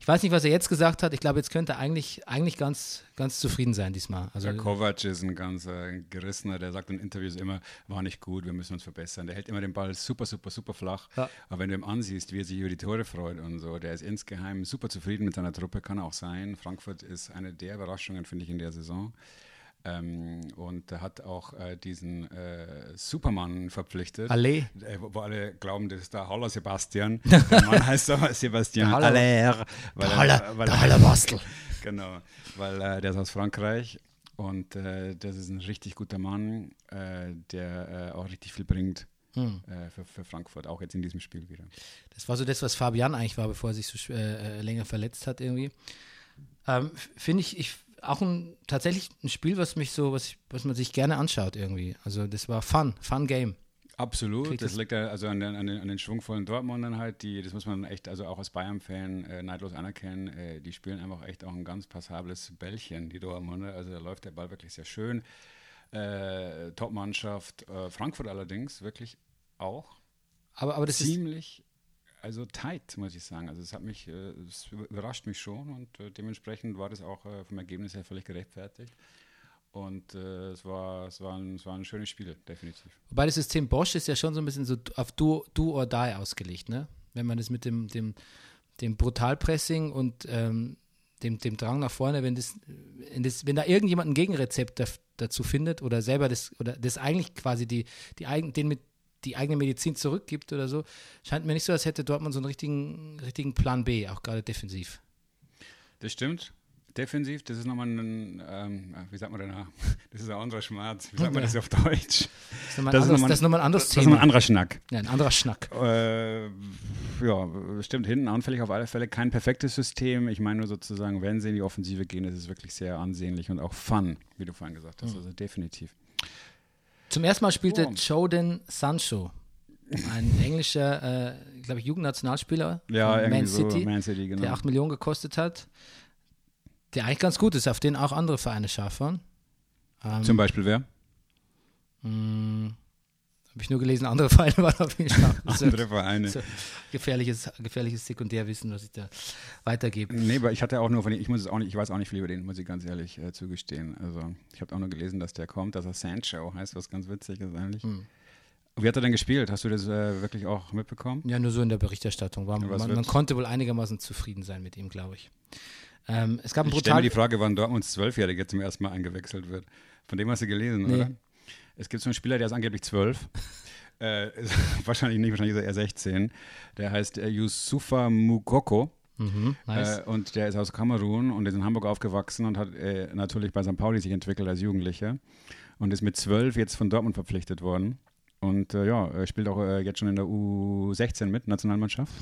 Ich weiß nicht, was er jetzt gesagt hat. Ich glaube, jetzt könnte er eigentlich, eigentlich ganz, ganz zufrieden sein diesmal. Also, der Kovac ist ein ganz äh, gerissener, der sagt in Interviews immer, war nicht gut, wir müssen uns verbessern. Der hält immer den Ball super, super, super flach. Ja. Aber wenn du ihm ansiehst, wie er sich über die Tore freut und so, der ist insgeheim super zufrieden mit seiner Truppe, kann auch sein. Frankfurt ist eine der Überraschungen, finde ich, in der Saison. Ähm, und hat auch äh, diesen äh, Superman verpflichtet. Allee. Äh, wo alle glauben, das ist der Haller Sebastian. Der Mann heißt aber Sebastian Aller. Der Haller, weil, der Haller Bastel. genau, weil äh, der ist aus Frankreich und äh, das ist ein richtig guter Mann, äh, der auch richtig viel bringt. Hm. Für, für, Frankfurt, auch jetzt in diesem Spiel wieder. Das war so das, was Fabian eigentlich war, bevor er sich so länger verletzt hat irgendwie. Ähm, Finde ich, ich auch ein, tatsächlich ein Spiel, was mich so, was, was man sich gerne anschaut irgendwie. Also das war Fun, Fun Game. Absolut, Kriegt das liegt ja also an den, an, den, an den schwungvollen Dortmundern halt, die, das muss man echt, also auch als Bayern-Fan äh, neidlos anerkennen, äh, die spielen einfach echt auch ein ganz passables Bällchen, die Dortmunder, also da läuft der Ball wirklich sehr schön. Äh, Top-Mannschaft, äh, Frankfurt allerdings wirklich auch. Aber, aber das ziemlich also tight, muss ich sagen. Also es hat mich, äh, es überrascht mich schon und äh, dementsprechend war das auch äh, vom Ergebnis her völlig gerechtfertigt. Und äh, es, war, es, war ein, es war ein schönes Spiel, definitiv. Wobei das System Bosch ist ja schon so ein bisschen so auf Do, do or Die ausgelegt, ne? Wenn man das mit dem, dem, dem Brutalpressing und ähm, dem, dem Drang nach vorne, wenn das, wenn, das, wenn da irgendjemand ein Gegenrezept dazu findet oder selber das, oder das eigentlich quasi die, die den mit die eigene Medizin zurückgibt oder so. Scheint mir nicht so, als hätte Dortmund so einen richtigen, richtigen Plan B, auch gerade defensiv. Das stimmt. Defensiv, das ist nochmal ein, ähm, wie sagt man denn, das ist ein anderer Schmerz. Wie sagt man das auf Deutsch? Das ist nochmal ein, anderes, das ist nochmal ein anderes Thema. Das ist ein anderer Schnack. Ja, ein anderer Schnack. Äh, ja, stimmt, hinten anfällig auf alle Fälle. Kein perfektes System. Ich meine nur sozusagen, wenn sie in die Offensive gehen, ist es wirklich sehr ansehnlich und auch fun, wie du vorhin gesagt hast. Mhm. Also definitiv. Zum ersten Mal spielte oh. Jordan Sancho, ein englischer, äh, glaube ich, Jugendnationalspieler ja, von Man City, so, Man City genau. der 8 Millionen gekostet hat, der eigentlich ganz gut ist, auf den auch andere Vereine scharf waren. Ähm, Zum Beispiel wer? Mh, hm, habe ich nur gelesen, andere Vereine waren auf jeden Fall. andere Vereine. So gefährliches, gefährliches Sekundärwissen, was ich da weitergebe. Nee, aber ich hatte auch nur von ich muss es auch nicht, ich weiß auch nicht viel über den, muss ich ganz ehrlich äh, zugestehen. Also ich habe auch nur gelesen, dass der kommt, dass er Sancho heißt, was ganz witzig ist eigentlich. Hm. Wie hat er denn gespielt? Hast du das äh, wirklich auch mitbekommen? Ja, nur so in der Berichterstattung. War, man, man, konnte wohl einigermaßen zufrieden sein mit ihm, glaube ich. Ähm, es gab ich stelle mir die Frage, wann Dortmunds Zwölfjährige zum ersten Mal eingewechselt wird. Von dem hast du gelesen, nee. oder? Es gibt so einen Spieler, der ist angeblich zwölf. äh, wahrscheinlich nicht, wahrscheinlich ist er eher 16. Der heißt äh, Yusufa Mugoko. Mhm, nice. äh, und der ist aus Kamerun und ist in Hamburg aufgewachsen und hat äh, natürlich bei St. Pauli sich entwickelt als Jugendlicher und ist mit zwölf jetzt von Dortmund verpflichtet worden. Und äh, ja, er spielt auch äh, jetzt schon in der U16 mit, Nationalmannschaft.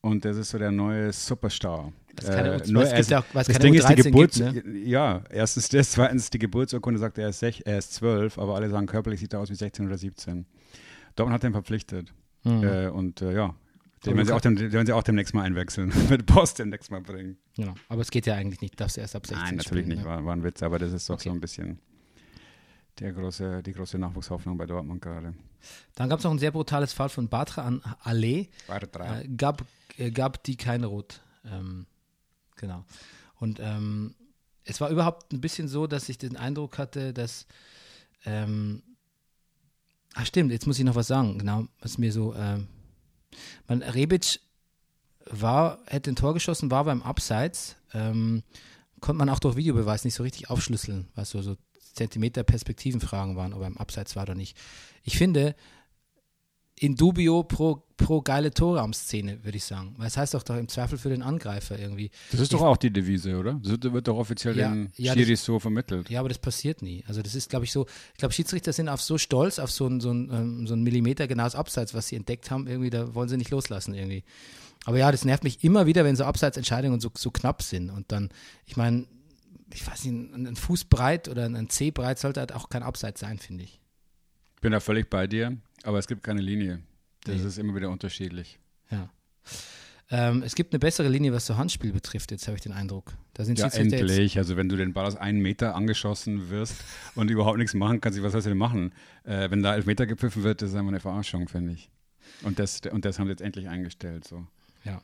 Und das ist so der neue Superstar. Äh, nur es gibt ja auch, das Ding ist die Geburts gibt, ne? ja erstens das, zweitens die Geburtsurkunde sagt er ist sech, er ist zwölf, aber alle sagen körperlich sieht er aus wie 16 oder 17. Dortmund hat den verpflichtet mhm. äh, und äh, ja, den werden, sie auch dem, den werden sie auch demnächst mal einwechseln, mit Post demnächst mal bringen. Ja, aber es geht ja eigentlich nicht, darfst erst ab 16 Nein, natürlich spielen, nicht, ne? war, war, ein Witz, aber das ist doch okay. so ein bisschen der große, die große Nachwuchshoffnung bei Dortmund gerade. Dann gab es noch ein sehr brutales Fall von Batra an Allee. Bartra. Äh, gab, gab die keine Rot. Ähm, genau. Und ähm, es war überhaupt ein bisschen so, dass ich den Eindruck hatte, dass ähm, ach stimmt, jetzt muss ich noch was sagen, genau, was mir so ähm, man, Rebic war, hätte ein Tor geschossen, war beim Abseits, ähm, konnte man auch durch Videobeweis nicht so richtig aufschlüsseln, was so, so Zentimeter Perspektivenfragen waren, ob er im Abseits war oder nicht. Ich finde, in dubio pro, pro geile Torraumszene, würde ich sagen. Weil es heißt doch doch im Zweifel für den Angreifer irgendwie. Das ist doch auch die Devise, oder? Das wird, wird doch offiziell Ja, den ja, Schiris so vermittelt. Ja, aber das passiert nie. Also das ist, glaube ich, so, ich glaube, Schiedsrichter sind auf so stolz auf so ein, so ein, ähm, so ein Millimeter genaues Abseits, was sie entdeckt haben, irgendwie, da wollen sie nicht loslassen irgendwie. Aber ja, das nervt mich immer wieder, wenn so Abseitsentscheidungen so, so knapp sind. Und dann, ich meine, ich weiß nicht, ein ein Fuß breit oder ein C breit sollte halt auch kein Abseits sein, finde ich. Ich bin da völlig bei dir, aber es gibt keine Linie. Das Nee. ist immer wieder unterschiedlich. Ja. Ähm, es gibt eine bessere Linie, was so Handspiel betrifft, jetzt habe ich den Eindruck. Da sind Ja, endlich. Also wenn du den Ball aus einem Meter angeschossen wirst und überhaupt nichts machen kannst, was sollst du denn machen? Äh, wenn da elf Meter gepfiffen wird, das ist einfach eine Verarschung, finde ich. Und das, und das haben sie jetzt endlich eingestellt. So. Ja,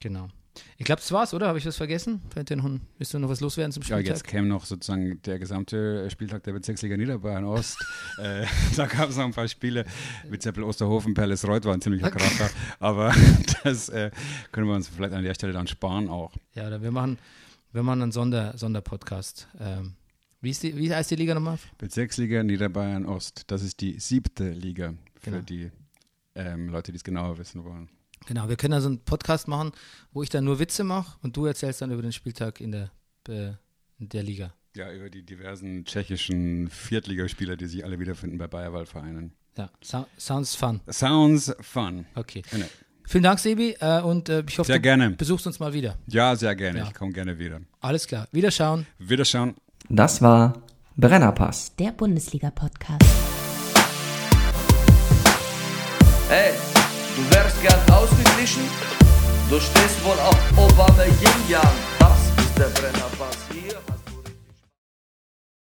genau. Ich glaube, das war's, oder? Habe ich was vergessen? Noch ein- Willst du noch was loswerden zum Ja, Spieltag? jetzt käme noch sozusagen der gesamte Spieltag der Bezirksliga Niederbayern Ost. äh, da gab es noch ein paar Spiele. mit Zeppel Osterhofen, Perles Reuth war ein ziemlicher Kracher. Aber das äh, können wir uns vielleicht an der Stelle dann sparen auch. Ja, oder wir machen, wir machen einen Sonder, Sonderpodcast. Ähm, wie, ist die, wie heißt die Liga nochmal? Bezirksliga Niederbayern Ost. Das ist die siebte Liga für Genau. die ähm, Leute, die es genauer wissen wollen. Genau, wir können also einen Podcast machen, wo ich dann nur Witze mache und du erzählst dann über den Spieltag in der, äh, in der Liga. Ja, über die diversen tschechischen Viertligaspieler, die sich alle wiederfinden bei Bayerwahl-Vereinen. Ja, so, sounds fun. Sounds fun. Okay. Genau. Vielen Dank, Sebi, äh, und äh, ich hoffe, Sehr du gerne. besuchst uns mal wieder. Ja, sehr gerne. Ja. Ich komme gerne wieder. Alles klar. Wiederschauen. Wiederschauen. Das war Brennerpass. Der Bundesliga-Podcast. Hey, du wärst gern ausgeglichen? Du stehst wohl auf Obama Yin Yang. Das ist der Brennerpass.